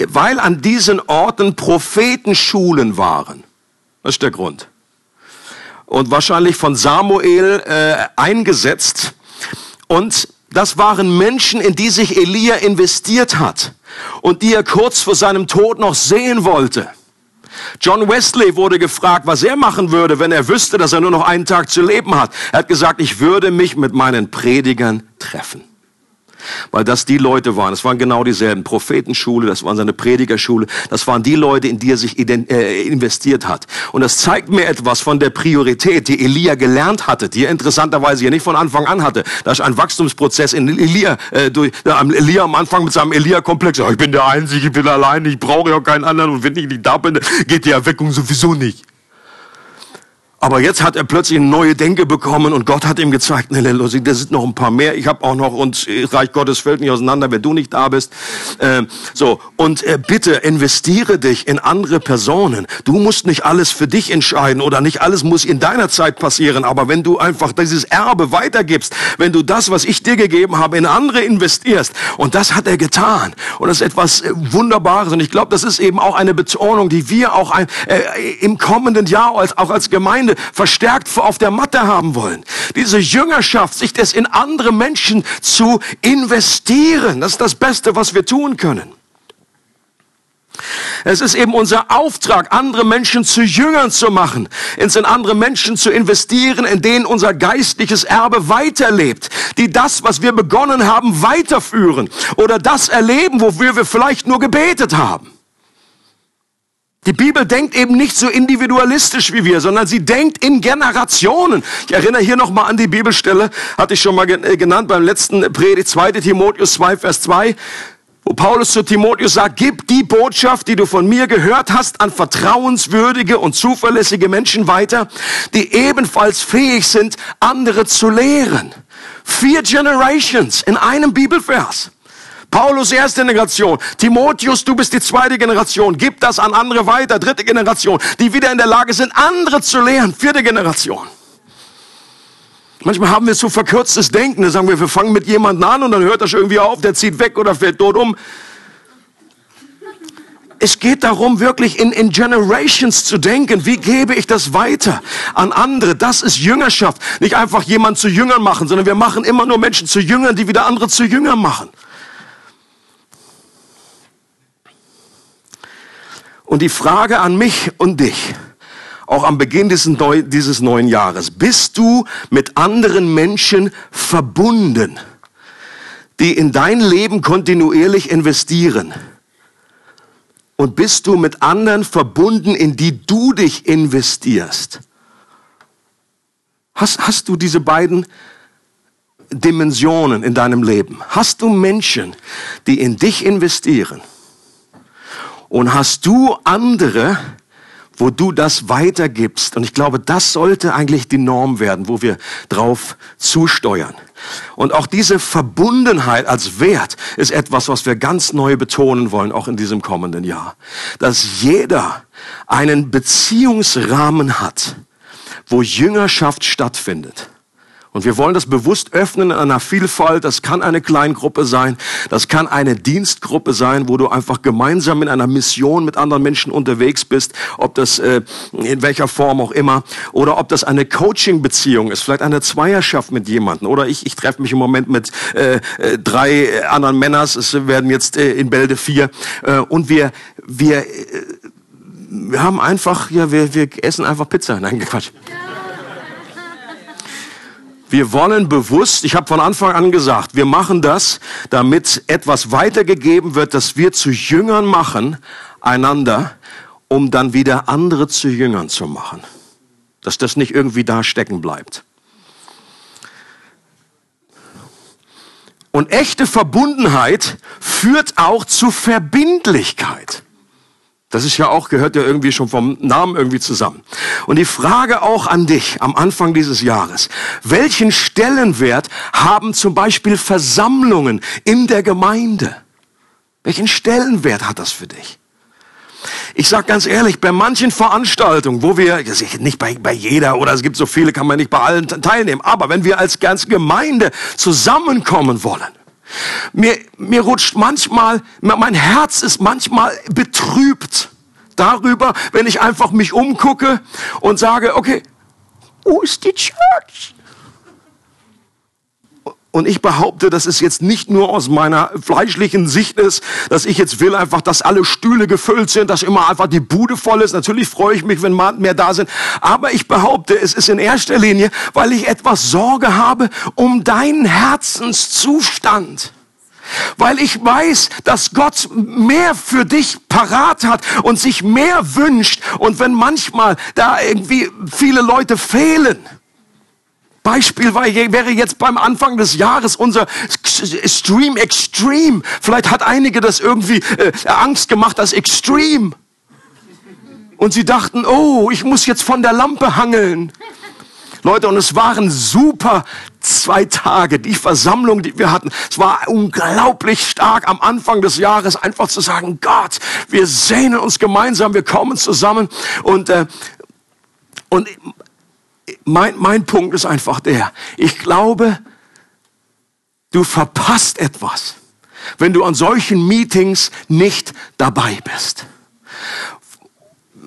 Weil an diesen Orten Prophetenschulen waren. Das ist der Grund. Und wahrscheinlich von Samuel äh, eingesetzt. Und das waren Menschen, in die sich Elia investiert hat und die er kurz vor seinem Tod noch sehen wollte. John Wesley wurde gefragt, was er machen würde, wenn er wüsste, dass er nur noch einen Tag zu leben hat. Er hat gesagt, ich würde mich mit meinen Predigern treffen weil das die Leute waren. Es waren genau dieselben. Prophetenschule, das waren seine Predigerschule. Das waren die Leute, in die er sich äh, investiert hat. Und das zeigt mir etwas von der Priorität, die Elia gelernt hatte, die er interessanterweise ja nicht von Anfang an hatte. Da ist ein Wachstumsprozess in Elia, äh, durch, äh, Elia am Anfang mit seinem Elia-Komplex. Ich bin der Einzige, ich bin allein, ich brauche ja keinen anderen und wenn ich nicht da bin, geht die Erweckung sowieso nicht. Aber jetzt hat er plötzlich eine neue Denke bekommen und Gott hat ihm gezeigt, nee, Losi, da sind noch ein paar mehr. Ich habe auch noch und Reich Gottes fällt nicht auseinander, wenn du nicht da bist. Äh, so und äh, bitte investiere dich in andere Personen. Du musst nicht alles für dich entscheiden oder nicht alles muss in deiner Zeit passieren. Aber wenn du einfach dieses Erbe weitergibst, wenn du das, was ich dir gegeben habe, in andere investierst und das hat er getan und das ist etwas äh, Wunderbares und ich glaube, das ist eben auch eine Betonung, die wir auch ein, äh, im kommenden Jahr als auch als Gemeinde verstärkt auf der Matte haben wollen. Diese Jüngerschaft, sich das in andere Menschen zu investieren, das ist das Beste, was wir tun können. Es ist eben unser Auftrag, andere Menschen zu Jüngern zu machen, ins in andere Menschen zu investieren, in denen unser geistliches Erbe weiterlebt, die das, was wir begonnen haben, weiterführen oder das erleben, wofür wir vielleicht nur gebetet haben. Die Bibel denkt eben nicht so individualistisch wie wir, sondern sie denkt in Generationen. Ich erinnere hier nochmal an die Bibelstelle, hatte ich schon mal äh, genannt beim letzten Predigt, 2 Timotheus 2, Vers 2, wo Paulus zu Timotheus sagt, gib die Botschaft, die du von mir gehört hast, an vertrauenswürdige und zuverlässige Menschen weiter, die ebenfalls fähig sind, andere zu lehren. Vier Generations in einem Bibelvers. Paulus erste Generation. Timotheus, du bist die zweite Generation. Gib das an andere weiter. Dritte Generation, die wieder in der Lage sind, andere zu lehren. Vierte Generation. Manchmal haben wir so verkürztes Denken. Da sagen wir, wir fangen mit jemandem an und dann hört das irgendwie auf, der zieht weg oder fällt tot um. Es geht darum, wirklich in, in Generations zu denken. Wie gebe ich das weiter an andere? Das ist Jüngerschaft. Nicht einfach jemand zu Jüngern machen, sondern wir machen immer nur Menschen zu Jüngern, die wieder andere zu Jüngern machen. Und die Frage an mich und dich, auch am Beginn dieses, neu, dieses neuen Jahres, bist du mit anderen Menschen verbunden, die in dein Leben kontinuierlich investieren? Und bist du mit anderen verbunden, in die du dich investierst? Hast, hast du diese beiden Dimensionen in deinem Leben? Hast du Menschen, die in dich investieren? Und hast du andere, wo du das weitergibst? Und ich glaube, das sollte eigentlich die Norm werden, wo wir drauf zusteuern. Und auch diese Verbundenheit als Wert ist etwas, was wir ganz neu betonen wollen, auch in diesem kommenden Jahr. Dass jeder einen Beziehungsrahmen hat, wo Jüngerschaft stattfindet. Und wir wollen das bewusst öffnen in einer Vielfalt. Das kann eine Kleingruppe sein, das kann eine Dienstgruppe sein, wo du einfach gemeinsam in einer Mission mit anderen Menschen unterwegs bist, ob das äh, in welcher Form auch immer, oder ob das eine Coaching-Beziehung ist, vielleicht eine Zweierschaft mit jemandem. Oder ich, ich treffe mich im Moment mit äh, äh, drei anderen Männern, es werden jetzt äh, in Bälde vier, äh, und wir, wir, äh, wir haben einfach, ja, wir, wir essen einfach Pizza. [laughs] Nein, Quatsch. Wir wollen bewusst, ich habe von Anfang an gesagt, wir machen das, damit etwas weitergegeben wird, dass wir zu Jüngern machen, einander, um dann wieder andere zu Jüngern zu machen. Dass das nicht irgendwie da stecken bleibt. Und echte Verbundenheit führt auch zu Verbindlichkeit. Das ist ja auch, gehört ja irgendwie schon vom Namen irgendwie zusammen. Und die Frage auch an dich am Anfang dieses Jahres. Welchen Stellenwert haben zum Beispiel Versammlungen in der Gemeinde? Welchen Stellenwert hat das für dich? Ich sag ganz ehrlich, bei manchen Veranstaltungen, wo wir, nicht bei, bei jeder oder es gibt so viele, kann man nicht bei allen teilnehmen, aber wenn wir als ganze Gemeinde zusammenkommen wollen, mir, mir rutscht manchmal, mein Herz ist manchmal betrübt darüber, wenn ich einfach mich umgucke und sage, okay, wo ist die Church? Und ich behaupte, dass es jetzt nicht nur aus meiner fleischlichen Sicht ist, dass ich jetzt will einfach, dass alle Stühle gefüllt sind, dass immer einfach die Bude voll ist. Natürlich freue ich mich, wenn mehr da sind. Aber ich behaupte, es ist in erster Linie, weil ich etwas Sorge habe um deinen Herzenszustand. Weil ich weiß, dass Gott mehr für dich parat hat und sich mehr wünscht. Und wenn manchmal da irgendwie viele Leute fehlen, Beispiel wäre jetzt beim Anfang des Jahres unser Stream Extreme. Vielleicht hat einige das irgendwie äh, Angst gemacht, das Extreme. Und sie dachten, oh, ich muss jetzt von der Lampe hangeln. Leute, und es waren super zwei Tage, die Versammlung, die wir hatten. Es war unglaublich stark am Anfang des Jahres, einfach zu sagen, Gott, wir sehnen uns gemeinsam, wir kommen zusammen. Und, äh, und mein, mein Punkt ist einfach der, ich glaube, du verpasst etwas, wenn du an solchen Meetings nicht dabei bist.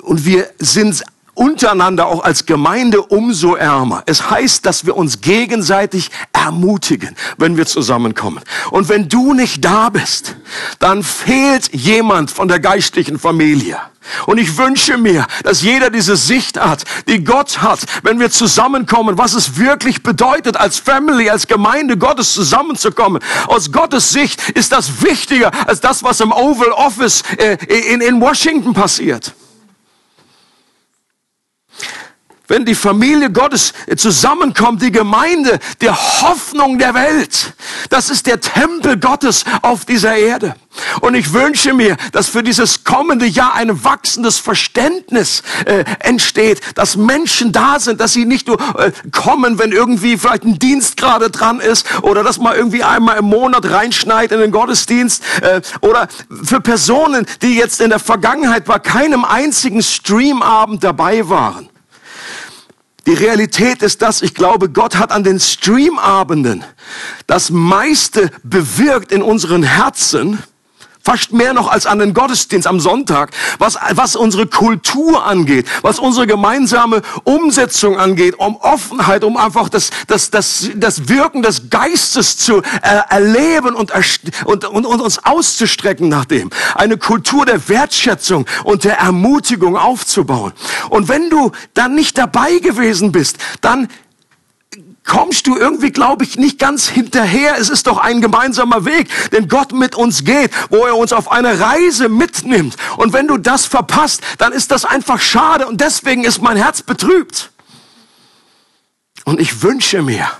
Und wir sind untereinander auch als Gemeinde umso ärmer. Es heißt, dass wir uns gegenseitig ermutigen, wenn wir zusammenkommen. Und wenn du nicht da bist, dann fehlt jemand von der geistlichen Familie. Und ich wünsche mir, dass jeder diese Sicht hat, die Gott hat, wenn wir zusammenkommen, was es wirklich bedeutet, als Family, als Gemeinde Gottes zusammenzukommen. Aus Gottes Sicht ist das wichtiger als das, was im Oval Office äh, in, in Washington passiert. Wenn die Familie Gottes zusammenkommt, die Gemeinde, der Hoffnung der Welt. Das ist der Tempel Gottes auf dieser Erde. Und ich wünsche mir, dass für dieses kommende Jahr ein wachsendes Verständnis äh, entsteht, dass Menschen da sind, dass sie nicht nur äh, kommen, wenn irgendwie vielleicht ein Dienst gerade dran ist oder dass man irgendwie einmal im Monat reinschneit in den Gottesdienst äh, oder für Personen, die jetzt in der Vergangenheit bei keinem einzigen Streamabend dabei waren die Realität ist das, ich glaube, Gott hat an den Streamabenden das meiste bewirkt in unseren Herzen, Fast mehr noch als an den Gottesdienst am Sonntag, was, was unsere Kultur angeht, was unsere gemeinsame Umsetzung angeht, um Offenheit, um einfach das, das, das, das Wirken des Geistes zu äh, erleben und, und, und, und uns auszustrecken nach dem. Eine Kultur der Wertschätzung und der Ermutigung aufzubauen. Und wenn du dann nicht dabei gewesen bist, dann kommst du irgendwie, glaube ich, nicht ganz hinterher. Es ist doch ein gemeinsamer Weg, den Gott mit uns geht, wo er uns auf eine Reise mitnimmt. Und wenn du das verpasst, dann ist das einfach schade und deswegen ist mein Herz betrübt. Und ich wünsche mir,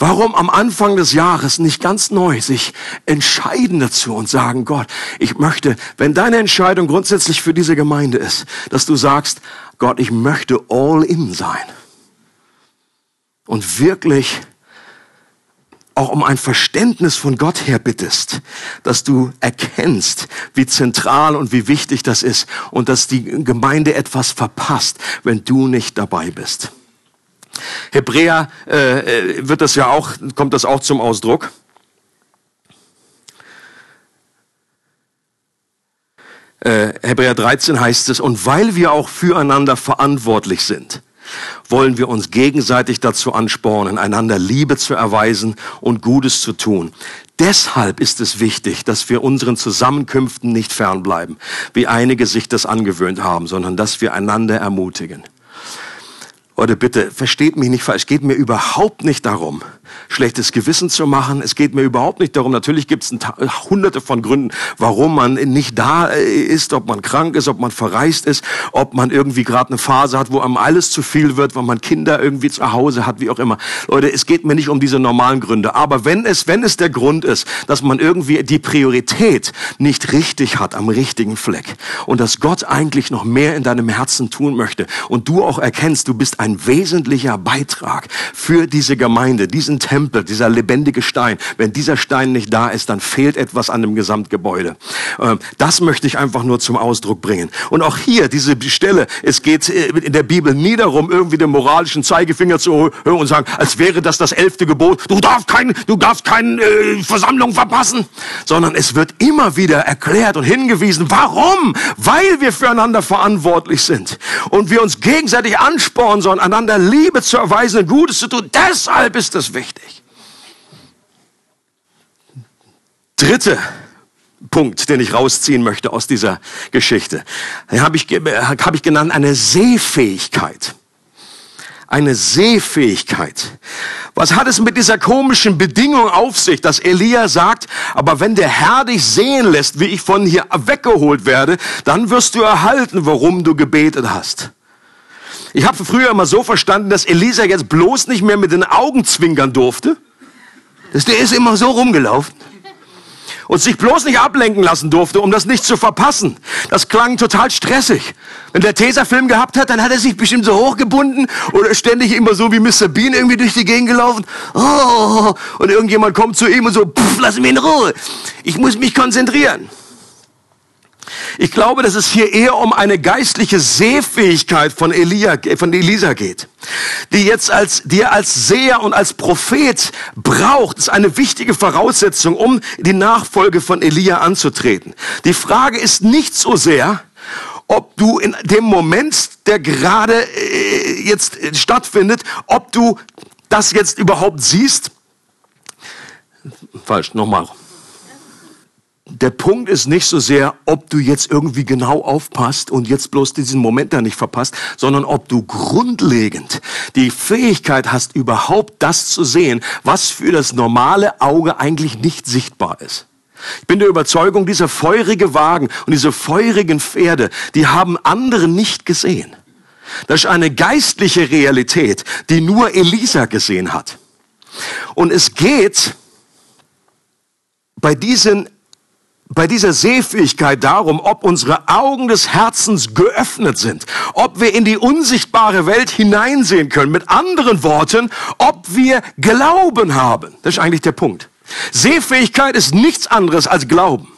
Warum am Anfang des Jahres nicht ganz neu sich entscheiden dazu und sagen, Gott, ich möchte, wenn deine Entscheidung grundsätzlich für diese Gemeinde ist, dass du sagst, Gott, ich möchte all in sein und wirklich auch um ein Verständnis von Gott her bittest, dass du erkennst, wie zentral und wie wichtig das ist und dass die Gemeinde etwas verpasst, wenn du nicht dabei bist. Hebräer äh, wird das ja auch, kommt das auch zum Ausdruck. Äh, Hebräer 13 heißt es, und weil wir auch füreinander verantwortlich sind, wollen wir uns gegenseitig dazu anspornen, einander Liebe zu erweisen und Gutes zu tun. Deshalb ist es wichtig, dass wir unseren Zusammenkünften nicht fernbleiben, wie einige sich das angewöhnt haben, sondern dass wir einander ermutigen. Oder bitte, versteht mich nicht falsch, es geht mir überhaupt nicht darum, schlechtes Gewissen zu machen. Es geht mir überhaupt nicht darum, natürlich gibt es hunderte von Gründen, warum man nicht da äh, ist, ob man krank ist, ob man verreist ist, ob man irgendwie gerade eine Phase hat, wo einem alles zu viel wird, weil man Kinder irgendwie zu Hause hat, wie auch immer. Leute, es geht mir nicht um diese normalen Gründe. Aber wenn es, wenn es der Grund ist, dass man irgendwie die Priorität nicht richtig hat am richtigen Fleck und dass Gott eigentlich noch mehr in deinem Herzen tun möchte und du auch erkennst, du bist ein ein wesentlicher Beitrag für diese Gemeinde, diesen Tempel, dieser lebendige Stein. Wenn dieser Stein nicht da ist, dann fehlt etwas an dem Gesamtgebäude. Ähm, das möchte ich einfach nur zum Ausdruck bringen. Und auch hier, diese Stelle, es geht äh, in der Bibel nie darum, irgendwie den moralischen Zeigefinger zu hören und sagen, als wäre das das elfte Gebot, du darfst keine, du darfst äh, Versammlung verpassen, sondern es wird immer wieder erklärt und hingewiesen, warum? Weil wir füreinander verantwortlich sind und wir uns gegenseitig anspornen sollen, einander Liebe zu erweisen und Gutes zu tun. Deshalb ist es wichtig. Dritte Punkt, den ich rausziehen möchte aus dieser Geschichte, habe ich, hab ich genannt eine Sehfähigkeit. Eine Sehfähigkeit. Was hat es mit dieser komischen Bedingung auf sich, dass Elia sagt, aber wenn der Herr dich sehen lässt, wie ich von hier weggeholt werde, dann wirst du erhalten, warum du gebetet hast. Ich habe früher immer so verstanden, dass Elisa jetzt bloß nicht mehr mit den Augen zwinkern durfte. Das, der ist immer so rumgelaufen. Und sich bloß nicht ablenken lassen durfte, um das nicht zu verpassen. Das klang total stressig. Wenn der Tesafilm gehabt hat, dann hat er sich bestimmt so hochgebunden oder ständig immer so wie Mr. Bean irgendwie durch die Gegend gelaufen. Oh, und irgendjemand kommt zu ihm und so, pff, lass mich in Ruhe. Ich muss mich konzentrieren. Ich glaube, dass es hier eher um eine geistliche Sehfähigkeit von, Elia, von Elisa geht, die jetzt als, die er als Seher und als Prophet braucht. Ist eine wichtige Voraussetzung, um die Nachfolge von Elia anzutreten. Die Frage ist nicht so sehr, ob du in dem Moment, der gerade äh, jetzt stattfindet, ob du das jetzt überhaupt siehst. Falsch, nochmal der Punkt ist nicht so sehr, ob du jetzt irgendwie genau aufpasst und jetzt bloß diesen Moment da nicht verpasst, sondern ob du grundlegend die Fähigkeit hast, überhaupt das zu sehen, was für das normale Auge eigentlich nicht sichtbar ist. Ich bin der Überzeugung, dieser feurige Wagen und diese feurigen Pferde, die haben andere nicht gesehen. Das ist eine geistliche Realität, die nur Elisa gesehen hat. Und es geht bei diesen bei dieser Sehfähigkeit darum, ob unsere Augen des Herzens geöffnet sind, ob wir in die unsichtbare Welt hineinsehen können. Mit anderen Worten, ob wir Glauben haben. Das ist eigentlich der Punkt. Sehfähigkeit ist nichts anderes als Glauben.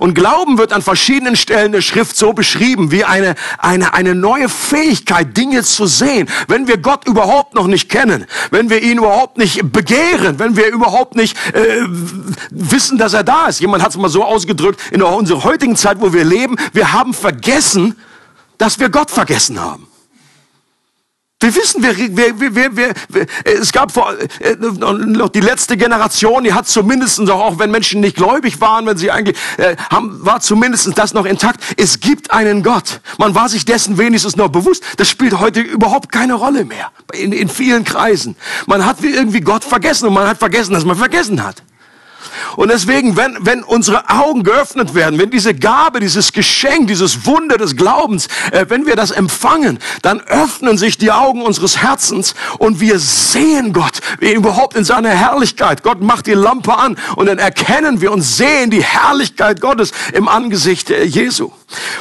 Und Glauben wird an verschiedenen Stellen der Schrift so beschrieben wie eine, eine, eine neue Fähigkeit, Dinge zu sehen. Wenn wir Gott überhaupt noch nicht kennen, wenn wir ihn überhaupt nicht begehren, wenn wir überhaupt nicht äh, wissen, dass er da ist. Jemand hat es mal so ausgedrückt, in unserer heutigen Zeit, wo wir leben, wir haben vergessen, dass wir Gott vergessen haben. Wir wissen, wir, wir, wir, wir, es gab vor, äh, noch die letzte Generation, die hat zumindest, auch wenn Menschen nicht gläubig waren, wenn sie eigentlich, äh, haben, war zumindest das noch intakt. Es gibt einen Gott. Man war sich dessen wenigstens noch bewusst. Das spielt heute überhaupt keine Rolle mehr. In, in vielen Kreisen. Man hat irgendwie Gott vergessen und man hat vergessen, dass man vergessen hat. Und deswegen, wenn, wenn unsere Augen geöffnet werden, wenn diese Gabe, dieses Geschenk, dieses Wunder des Glaubens, äh, wenn wir das empfangen, dann öffnen sich die Augen unseres Herzens und wir sehen Gott überhaupt in seiner Herrlichkeit. Gott macht die Lampe an und dann erkennen wir und sehen die Herrlichkeit Gottes im Angesicht Jesu.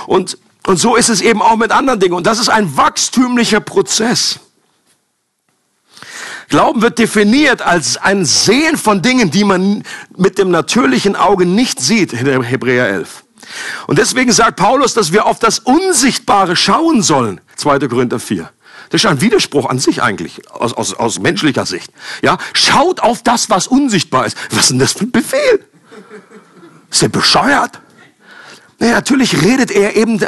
Und, und so ist es eben auch mit anderen Dingen. Und das ist ein wachstümlicher Prozess. Glauben wird definiert als ein Sehen von Dingen, die man mit dem natürlichen Auge nicht sieht, in Hebräer 11. Und deswegen sagt Paulus, dass wir auf das Unsichtbare schauen sollen, 2. Korinther 4. Das ist ein Widerspruch an sich eigentlich, aus, aus, aus menschlicher Sicht. Ja, schaut auf das, was unsichtbar ist. Was ist denn das für ein Befehl? Ist der bescheuert? Ja, natürlich redet er eben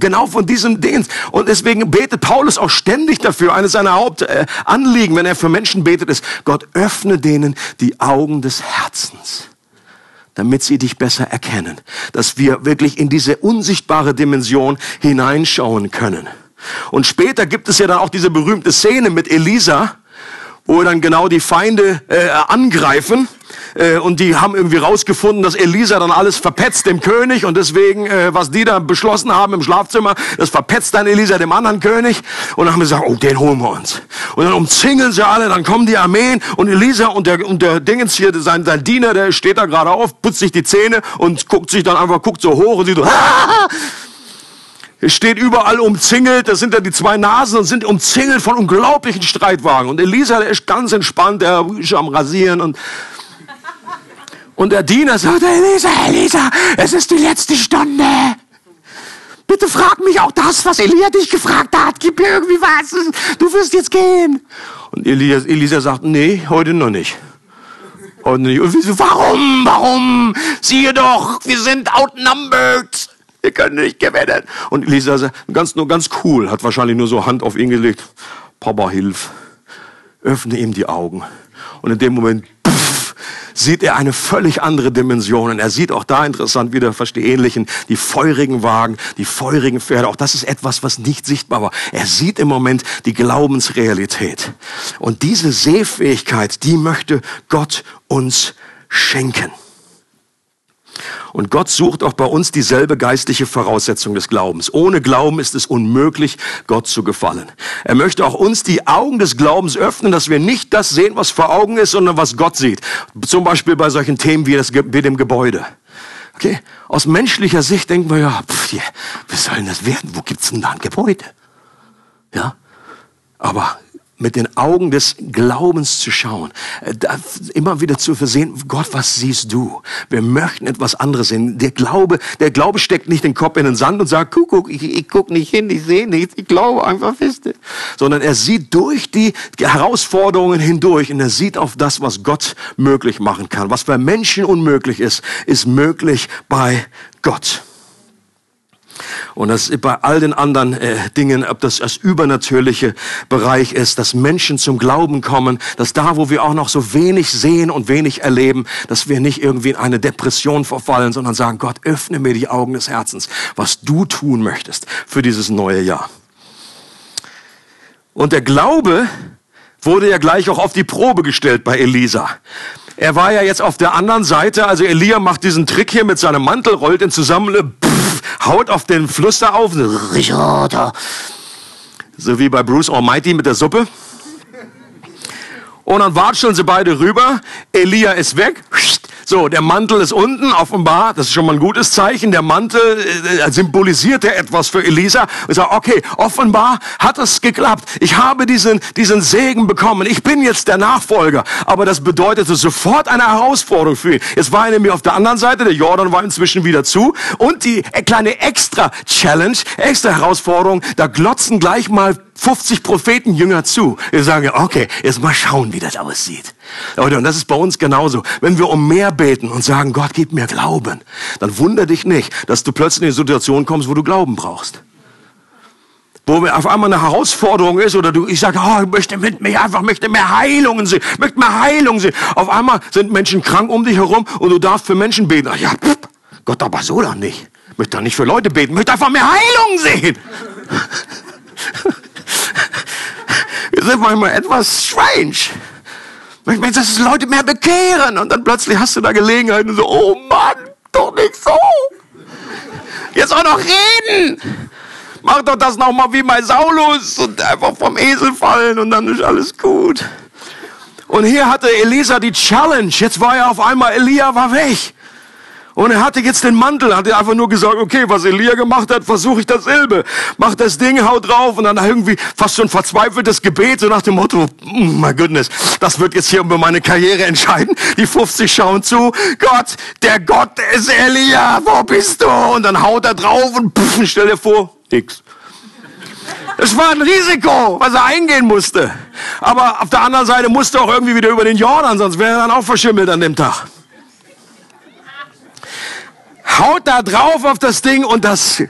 genau von diesem Ding. Und deswegen betet Paulus auch ständig dafür. Eines seiner Hauptanliegen, wenn er für Menschen betet, ist, Gott öffne denen die Augen des Herzens damit sie dich besser erkennen, dass wir wirklich in diese unsichtbare Dimension hineinschauen können. Und später gibt es ja dann auch diese berühmte Szene mit Elisa, wo dann genau die Feinde äh, angreifen äh, und die haben irgendwie rausgefunden, dass Elisa dann alles verpetzt dem König und deswegen, äh, was die da beschlossen haben im Schlafzimmer, das verpetzt dann Elisa dem anderen König und dann haben wir gesagt, oh, den holen wir uns. Und dann umzingeln sie alle, dann kommen die Armeen und Elisa und der, und der Dingens hier, sein, sein Diener, der steht da gerade auf, putzt sich die Zähne und guckt sich dann einfach, guckt so hoch und sieht so, [laughs] Es steht überall umzingelt, das sind ja die zwei Nasen und sind umzingelt von unglaublichen Streitwagen. Und Elisa, der ist ganz entspannt, der ist am Rasieren und und der Diener sagt, Elisa, Elisa, es ist die letzte Stunde. Bitte frag mich auch das, was Elia dich gefragt hat. Gib mir irgendwie was. Du wirst jetzt gehen. Und Elisa, Elisa sagt, nee, heute noch nicht. Heute nicht. Und wieso, warum, warum? Siehe doch, wir sind outnumbered. Wir können nicht gewinnen. Und Elisa sagt, ganz, nur ganz cool, hat wahrscheinlich nur so Hand auf ihn gelegt. Papa, hilf. Öffne ihm die Augen. Und in dem Moment, sieht er eine völlig andere Dimension. Und er sieht auch da interessant wieder fast die ähnlichen, die feurigen Wagen, die feurigen Pferde. Auch das ist etwas, was nicht sichtbar war. Er sieht im Moment die Glaubensrealität. Und diese Sehfähigkeit, die möchte Gott uns schenken. Und Gott sucht auch bei uns dieselbe geistliche Voraussetzung des Glaubens. Ohne Glauben ist es unmöglich, Gott zu gefallen. Er möchte auch uns die Augen des Glaubens öffnen, dass wir nicht das sehen, was vor Augen ist, sondern was Gott sieht. Zum Beispiel bei solchen Themen wie, das, wie dem Gebäude. Okay? Aus menschlicher Sicht denken wir ja, pff, wie soll denn das werden? Wo gibt's denn da ein Gebäude? Ja? Aber mit den Augen des Glaubens zu schauen, äh, immer wieder zu versehen, Gott, was siehst du? Wir möchten etwas anderes sehen. Der Glaube, der Glaube steckt nicht den Kopf in den Sand und sagt, guck, guck ich, ich guck nicht hin, ich sehe nichts, ich glaube einfach fest. Sondern er sieht durch die Herausforderungen hindurch und er sieht auf das, was Gott möglich machen kann. Was bei Menschen unmöglich ist, ist möglich bei Gott. Und das ist bei all den anderen äh, Dingen, ob das das übernatürliche Bereich ist, dass Menschen zum Glauben kommen, dass da, wo wir auch noch so wenig sehen und wenig erleben, dass wir nicht irgendwie in eine Depression verfallen, sondern sagen, Gott, öffne mir die Augen des Herzens, was du tun möchtest für dieses neue Jahr. Und der Glaube wurde ja gleich auch auf die Probe gestellt bei Elisa. Er war ja jetzt auf der anderen Seite, also Elia macht diesen Trick hier mit seinem Mantel, rollt ihn zusammen, haut auf den Fluss da auf. So wie bei Bruce Almighty mit der Suppe. Und dann watscheln sie beide rüber. Elia ist weg. So, der Mantel ist unten, offenbar, das ist schon mal ein gutes Zeichen. Der Mantel äh, symbolisierte etwas für Elisa. Und sagt, okay, offenbar hat es geklappt. Ich habe diesen, diesen Segen bekommen. Ich bin jetzt der Nachfolger. Aber das bedeutete sofort eine Herausforderung für ihn. Jetzt war er nämlich auf der anderen Seite, der Jordan war inzwischen wieder zu. Und die kleine extra Challenge, extra Herausforderung, da glotzen gleich mal 50 Prophetenjünger zu. Wir sagen, okay, jetzt mal schauen, wie das aussieht. Und das ist bei uns genauso. Wenn wir um mehr beten und sagen, Gott, gib mir Glauben, dann wunder dich nicht, dass du plötzlich in eine Situation kommst, wo du Glauben brauchst. Wo auf einmal eine Herausforderung ist oder du, ich sage, oh, ich möchte mit mir einfach, möchte mehr Heilungen sehen, möchte mehr Heilung sehen. Auf einmal sind Menschen krank um dich herum und du darfst für Menschen beten. Ach ja, pff, Gott, aber so doch nicht. Ich möchte doch nicht für Leute beten, ich möchte einfach mehr Heilung sehen. [laughs] Sind manchmal etwas strange. Meine, dass Leute mehr bekehren und dann plötzlich hast du da Gelegenheit und so, oh Mann, doch nicht so. Jetzt auch noch reden. Mach doch das nochmal wie bei Saulus und einfach vom Esel fallen und dann ist alles gut. Und hier hatte Elisa die Challenge. Jetzt war er auf einmal, Elia war weg. Und er hatte jetzt den Mantel, hat er einfach nur gesagt, okay, was Elia gemacht hat, versuche ich dasselbe. Mach das Ding, hau drauf und dann irgendwie fast schon verzweifeltes Gebet, so nach dem Motto, oh my goodness, das wird jetzt hier über meine Karriere entscheiden. Die 50 schauen zu, Gott, der Gott ist Elia, wo bist du? Und dann haut er drauf und pff, stell dir vor, nix. Es war ein Risiko, was er eingehen musste. Aber auf der anderen Seite musste er auch irgendwie wieder über den Jordan, sonst wäre er dann auch verschimmelt an dem Tag haut da drauf auf das Ding und das,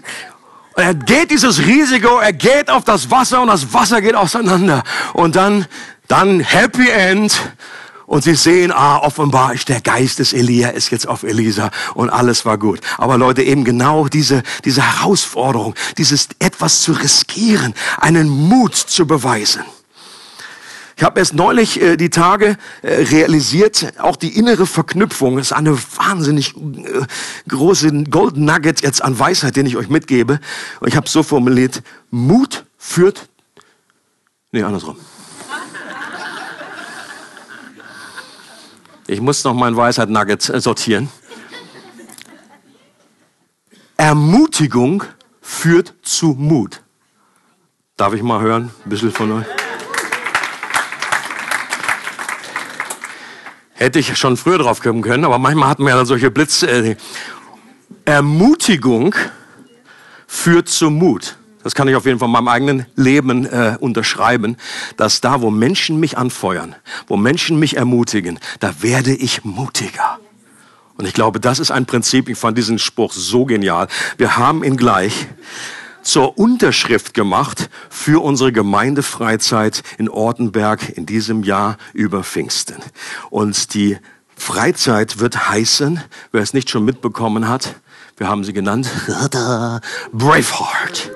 er geht dieses Risiko, er geht auf das Wasser und das Wasser geht auseinander. Und dann, dann Happy End. Und sie sehen, ah, offenbar ist der Geist des Elia ist jetzt auf Elisa und alles war gut. Aber Leute, eben genau diese, diese Herausforderung, dieses etwas zu riskieren, einen Mut zu beweisen. Ich habe erst neulich äh, die Tage äh, realisiert, auch die innere Verknüpfung ist eine wahnsinnig äh, große Gold Nugget jetzt an Weisheit, den ich euch mitgebe. Und ich habe so formuliert, Mut führt, nee, andersrum. Ich muss noch mein Weisheit Nugget äh, sortieren. Ermutigung führt zu Mut. Darf ich mal hören, ein bisschen von euch? Hätte ich schon früher drauf kommen können, aber manchmal hatten wir ja solche Blitz. Äh, Ermutigung führt zu Mut. Das kann ich auf jeden Fall in meinem eigenen Leben äh, unterschreiben, dass da, wo Menschen mich anfeuern, wo Menschen mich ermutigen, da werde ich mutiger. Und ich glaube, das ist ein Prinzip, ich fand diesen Spruch so genial. Wir haben ihn gleich zur Unterschrift gemacht für unsere Gemeindefreizeit in Ortenberg in diesem Jahr über Pfingsten. Und die Freizeit wird heißen, wer es nicht schon mitbekommen hat, wir haben sie genannt, [laughs] Braveheart.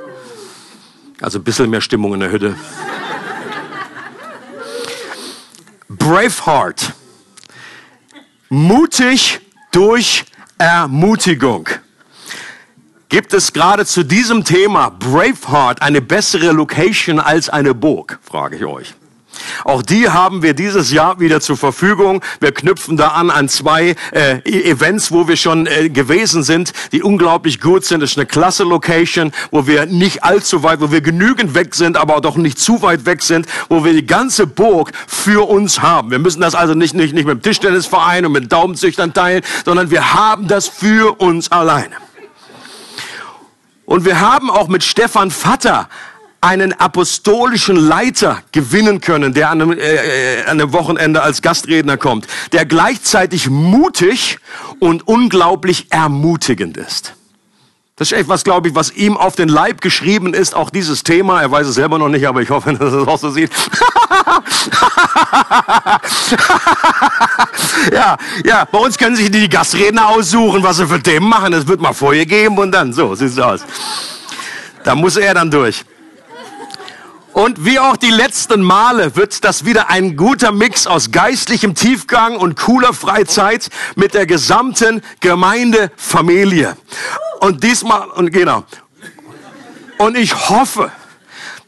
Also ein bisschen mehr Stimmung in der Hütte. Braveheart. Mutig durch Ermutigung. Gibt es gerade zu diesem Thema Braveheart eine bessere Location als eine Burg, frage ich euch. Auch die haben wir dieses Jahr wieder zur Verfügung. Wir knüpfen da an an zwei äh, e- Events, wo wir schon äh, gewesen sind, die unglaublich gut sind. Das ist eine klasse Location, wo wir nicht allzu weit, wo wir genügend weg sind, aber doch nicht zu weit weg sind, wo wir die ganze Burg für uns haben. Wir müssen das also nicht, nicht, nicht mit dem Tischtennisverein und mit Daumenzüchtern teilen, sondern wir haben das für uns alleine. Und wir haben auch mit Stefan Vatter einen apostolischen Leiter gewinnen können, der an einem, äh, äh, an einem Wochenende als Gastredner kommt, der gleichzeitig mutig und unglaublich ermutigend ist. Das ist etwas, glaube ich, was ihm auf den Leib geschrieben ist, auch dieses Thema. Er weiß es selber noch nicht, aber ich hoffe, [laughs] dass er es auch so sieht. [laughs] ja, ja, bei uns können sich die Gastredner aussuchen, was sie für Themen machen. Das wird mal vorher geben und dann so, sieht es aus. Da muss er dann durch. Und wie auch die letzten Male wird das wieder ein guter Mix aus geistlichem Tiefgang und cooler Freizeit mit der gesamten Gemeindefamilie. Und diesmal, und genau. Und ich hoffe,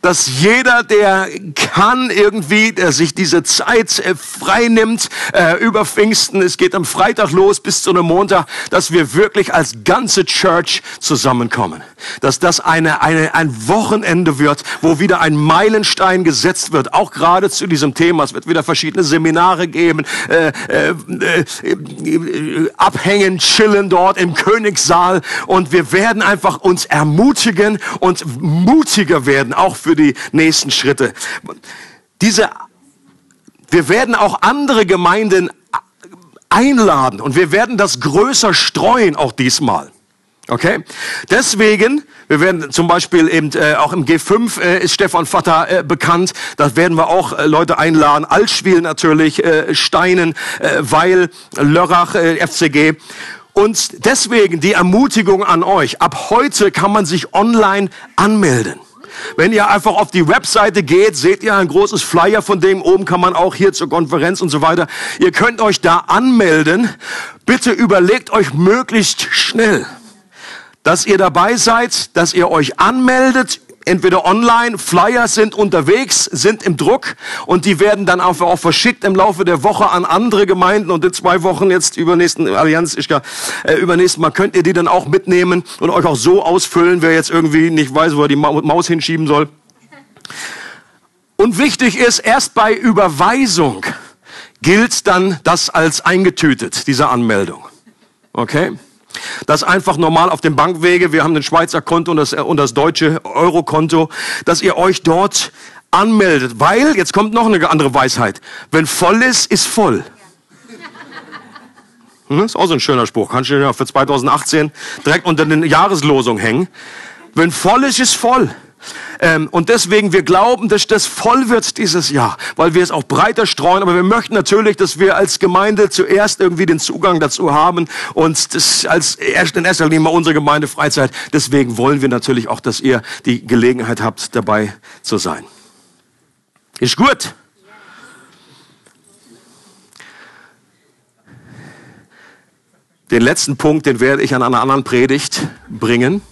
dass jeder, der kann irgendwie, der sich diese Zeit äh, frei nimmt äh, über Pfingsten, es geht am Freitag los bis zu einem Montag, dass wir wirklich als ganze Church zusammenkommen. Dass das eine, eine, ein Wochenende wird, wo wieder ein Meilenstein gesetzt wird, auch gerade zu diesem Thema. Es wird wieder verschiedene Seminare geben, äh, äh, äh, abhängen, chillen dort im Königssaal und wir werden einfach uns ermutigen und mutiger werden, auch für die nächsten Schritte. Diese, wir werden auch andere Gemeinden einladen und wir werden das größer streuen, auch diesmal. Okay? Deswegen, wir werden zum Beispiel eben äh, auch im G5 äh, ist Stefan Vatter äh, bekannt. Da werden wir auch äh, Leute einladen. Altschwil natürlich, äh, Steinen, äh, Weil, Lörrach, äh, FCG. Und deswegen die Ermutigung an euch. Ab heute kann man sich online anmelden. Wenn ihr einfach auf die Webseite geht, seht ihr ein großes Flyer von dem. Oben kann man auch hier zur Konferenz und so weiter. Ihr könnt euch da anmelden. Bitte überlegt euch möglichst schnell, dass ihr dabei seid, dass ihr euch anmeldet entweder online, Flyer sind unterwegs, sind im Druck und die werden dann einfach auch verschickt im Laufe der Woche an andere Gemeinden und in zwei Wochen jetzt übernächsten Allianz, ich gar, äh, übernächsten Mal könnt ihr die dann auch mitnehmen und euch auch so ausfüllen, wer jetzt irgendwie nicht weiß, wo er die Maus hinschieben soll. Und wichtig ist, erst bei Überweisung gilt dann das als eingetütet, diese Anmeldung. Okay? Das einfach normal auf dem Bankwege, wir haben den Schweizer Konto und das, und das deutsche Eurokonto, dass ihr euch dort anmeldet. Weil, jetzt kommt noch eine andere Weisheit, wenn voll ist, ist voll. [laughs] Hm, ist auch so ein schöner Spruch. Kannst du ja für 2018 direkt unter den Jahreslosung hängen. Wenn voll ist, ist voll. Ähm, und deswegen, wir glauben, dass das voll wird dieses Jahr, weil wir es auch breiter streuen. Aber wir möchten natürlich, dass wir als Gemeinde zuerst irgendwie den Zugang dazu haben und das als erst in erster Linie mal unsere Gemeinde Freizeit. Deswegen wollen wir natürlich auch, dass ihr die Gelegenheit habt, dabei zu sein. Ist gut. Den letzten Punkt, den werde ich an einer anderen Predigt bringen.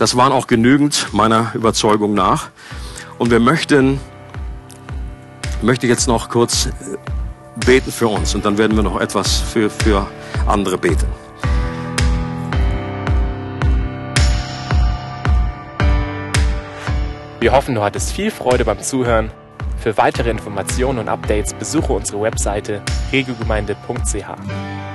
Das waren auch genügend meiner Überzeugung nach. Und wir möchten, möchte jetzt noch kurz äh, beten für uns und dann werden wir noch etwas für, für andere beten. Wir hoffen, du hattest viel Freude beim Zuhören. Für weitere Informationen und Updates besuche unsere Webseite regelgemeinde.ch.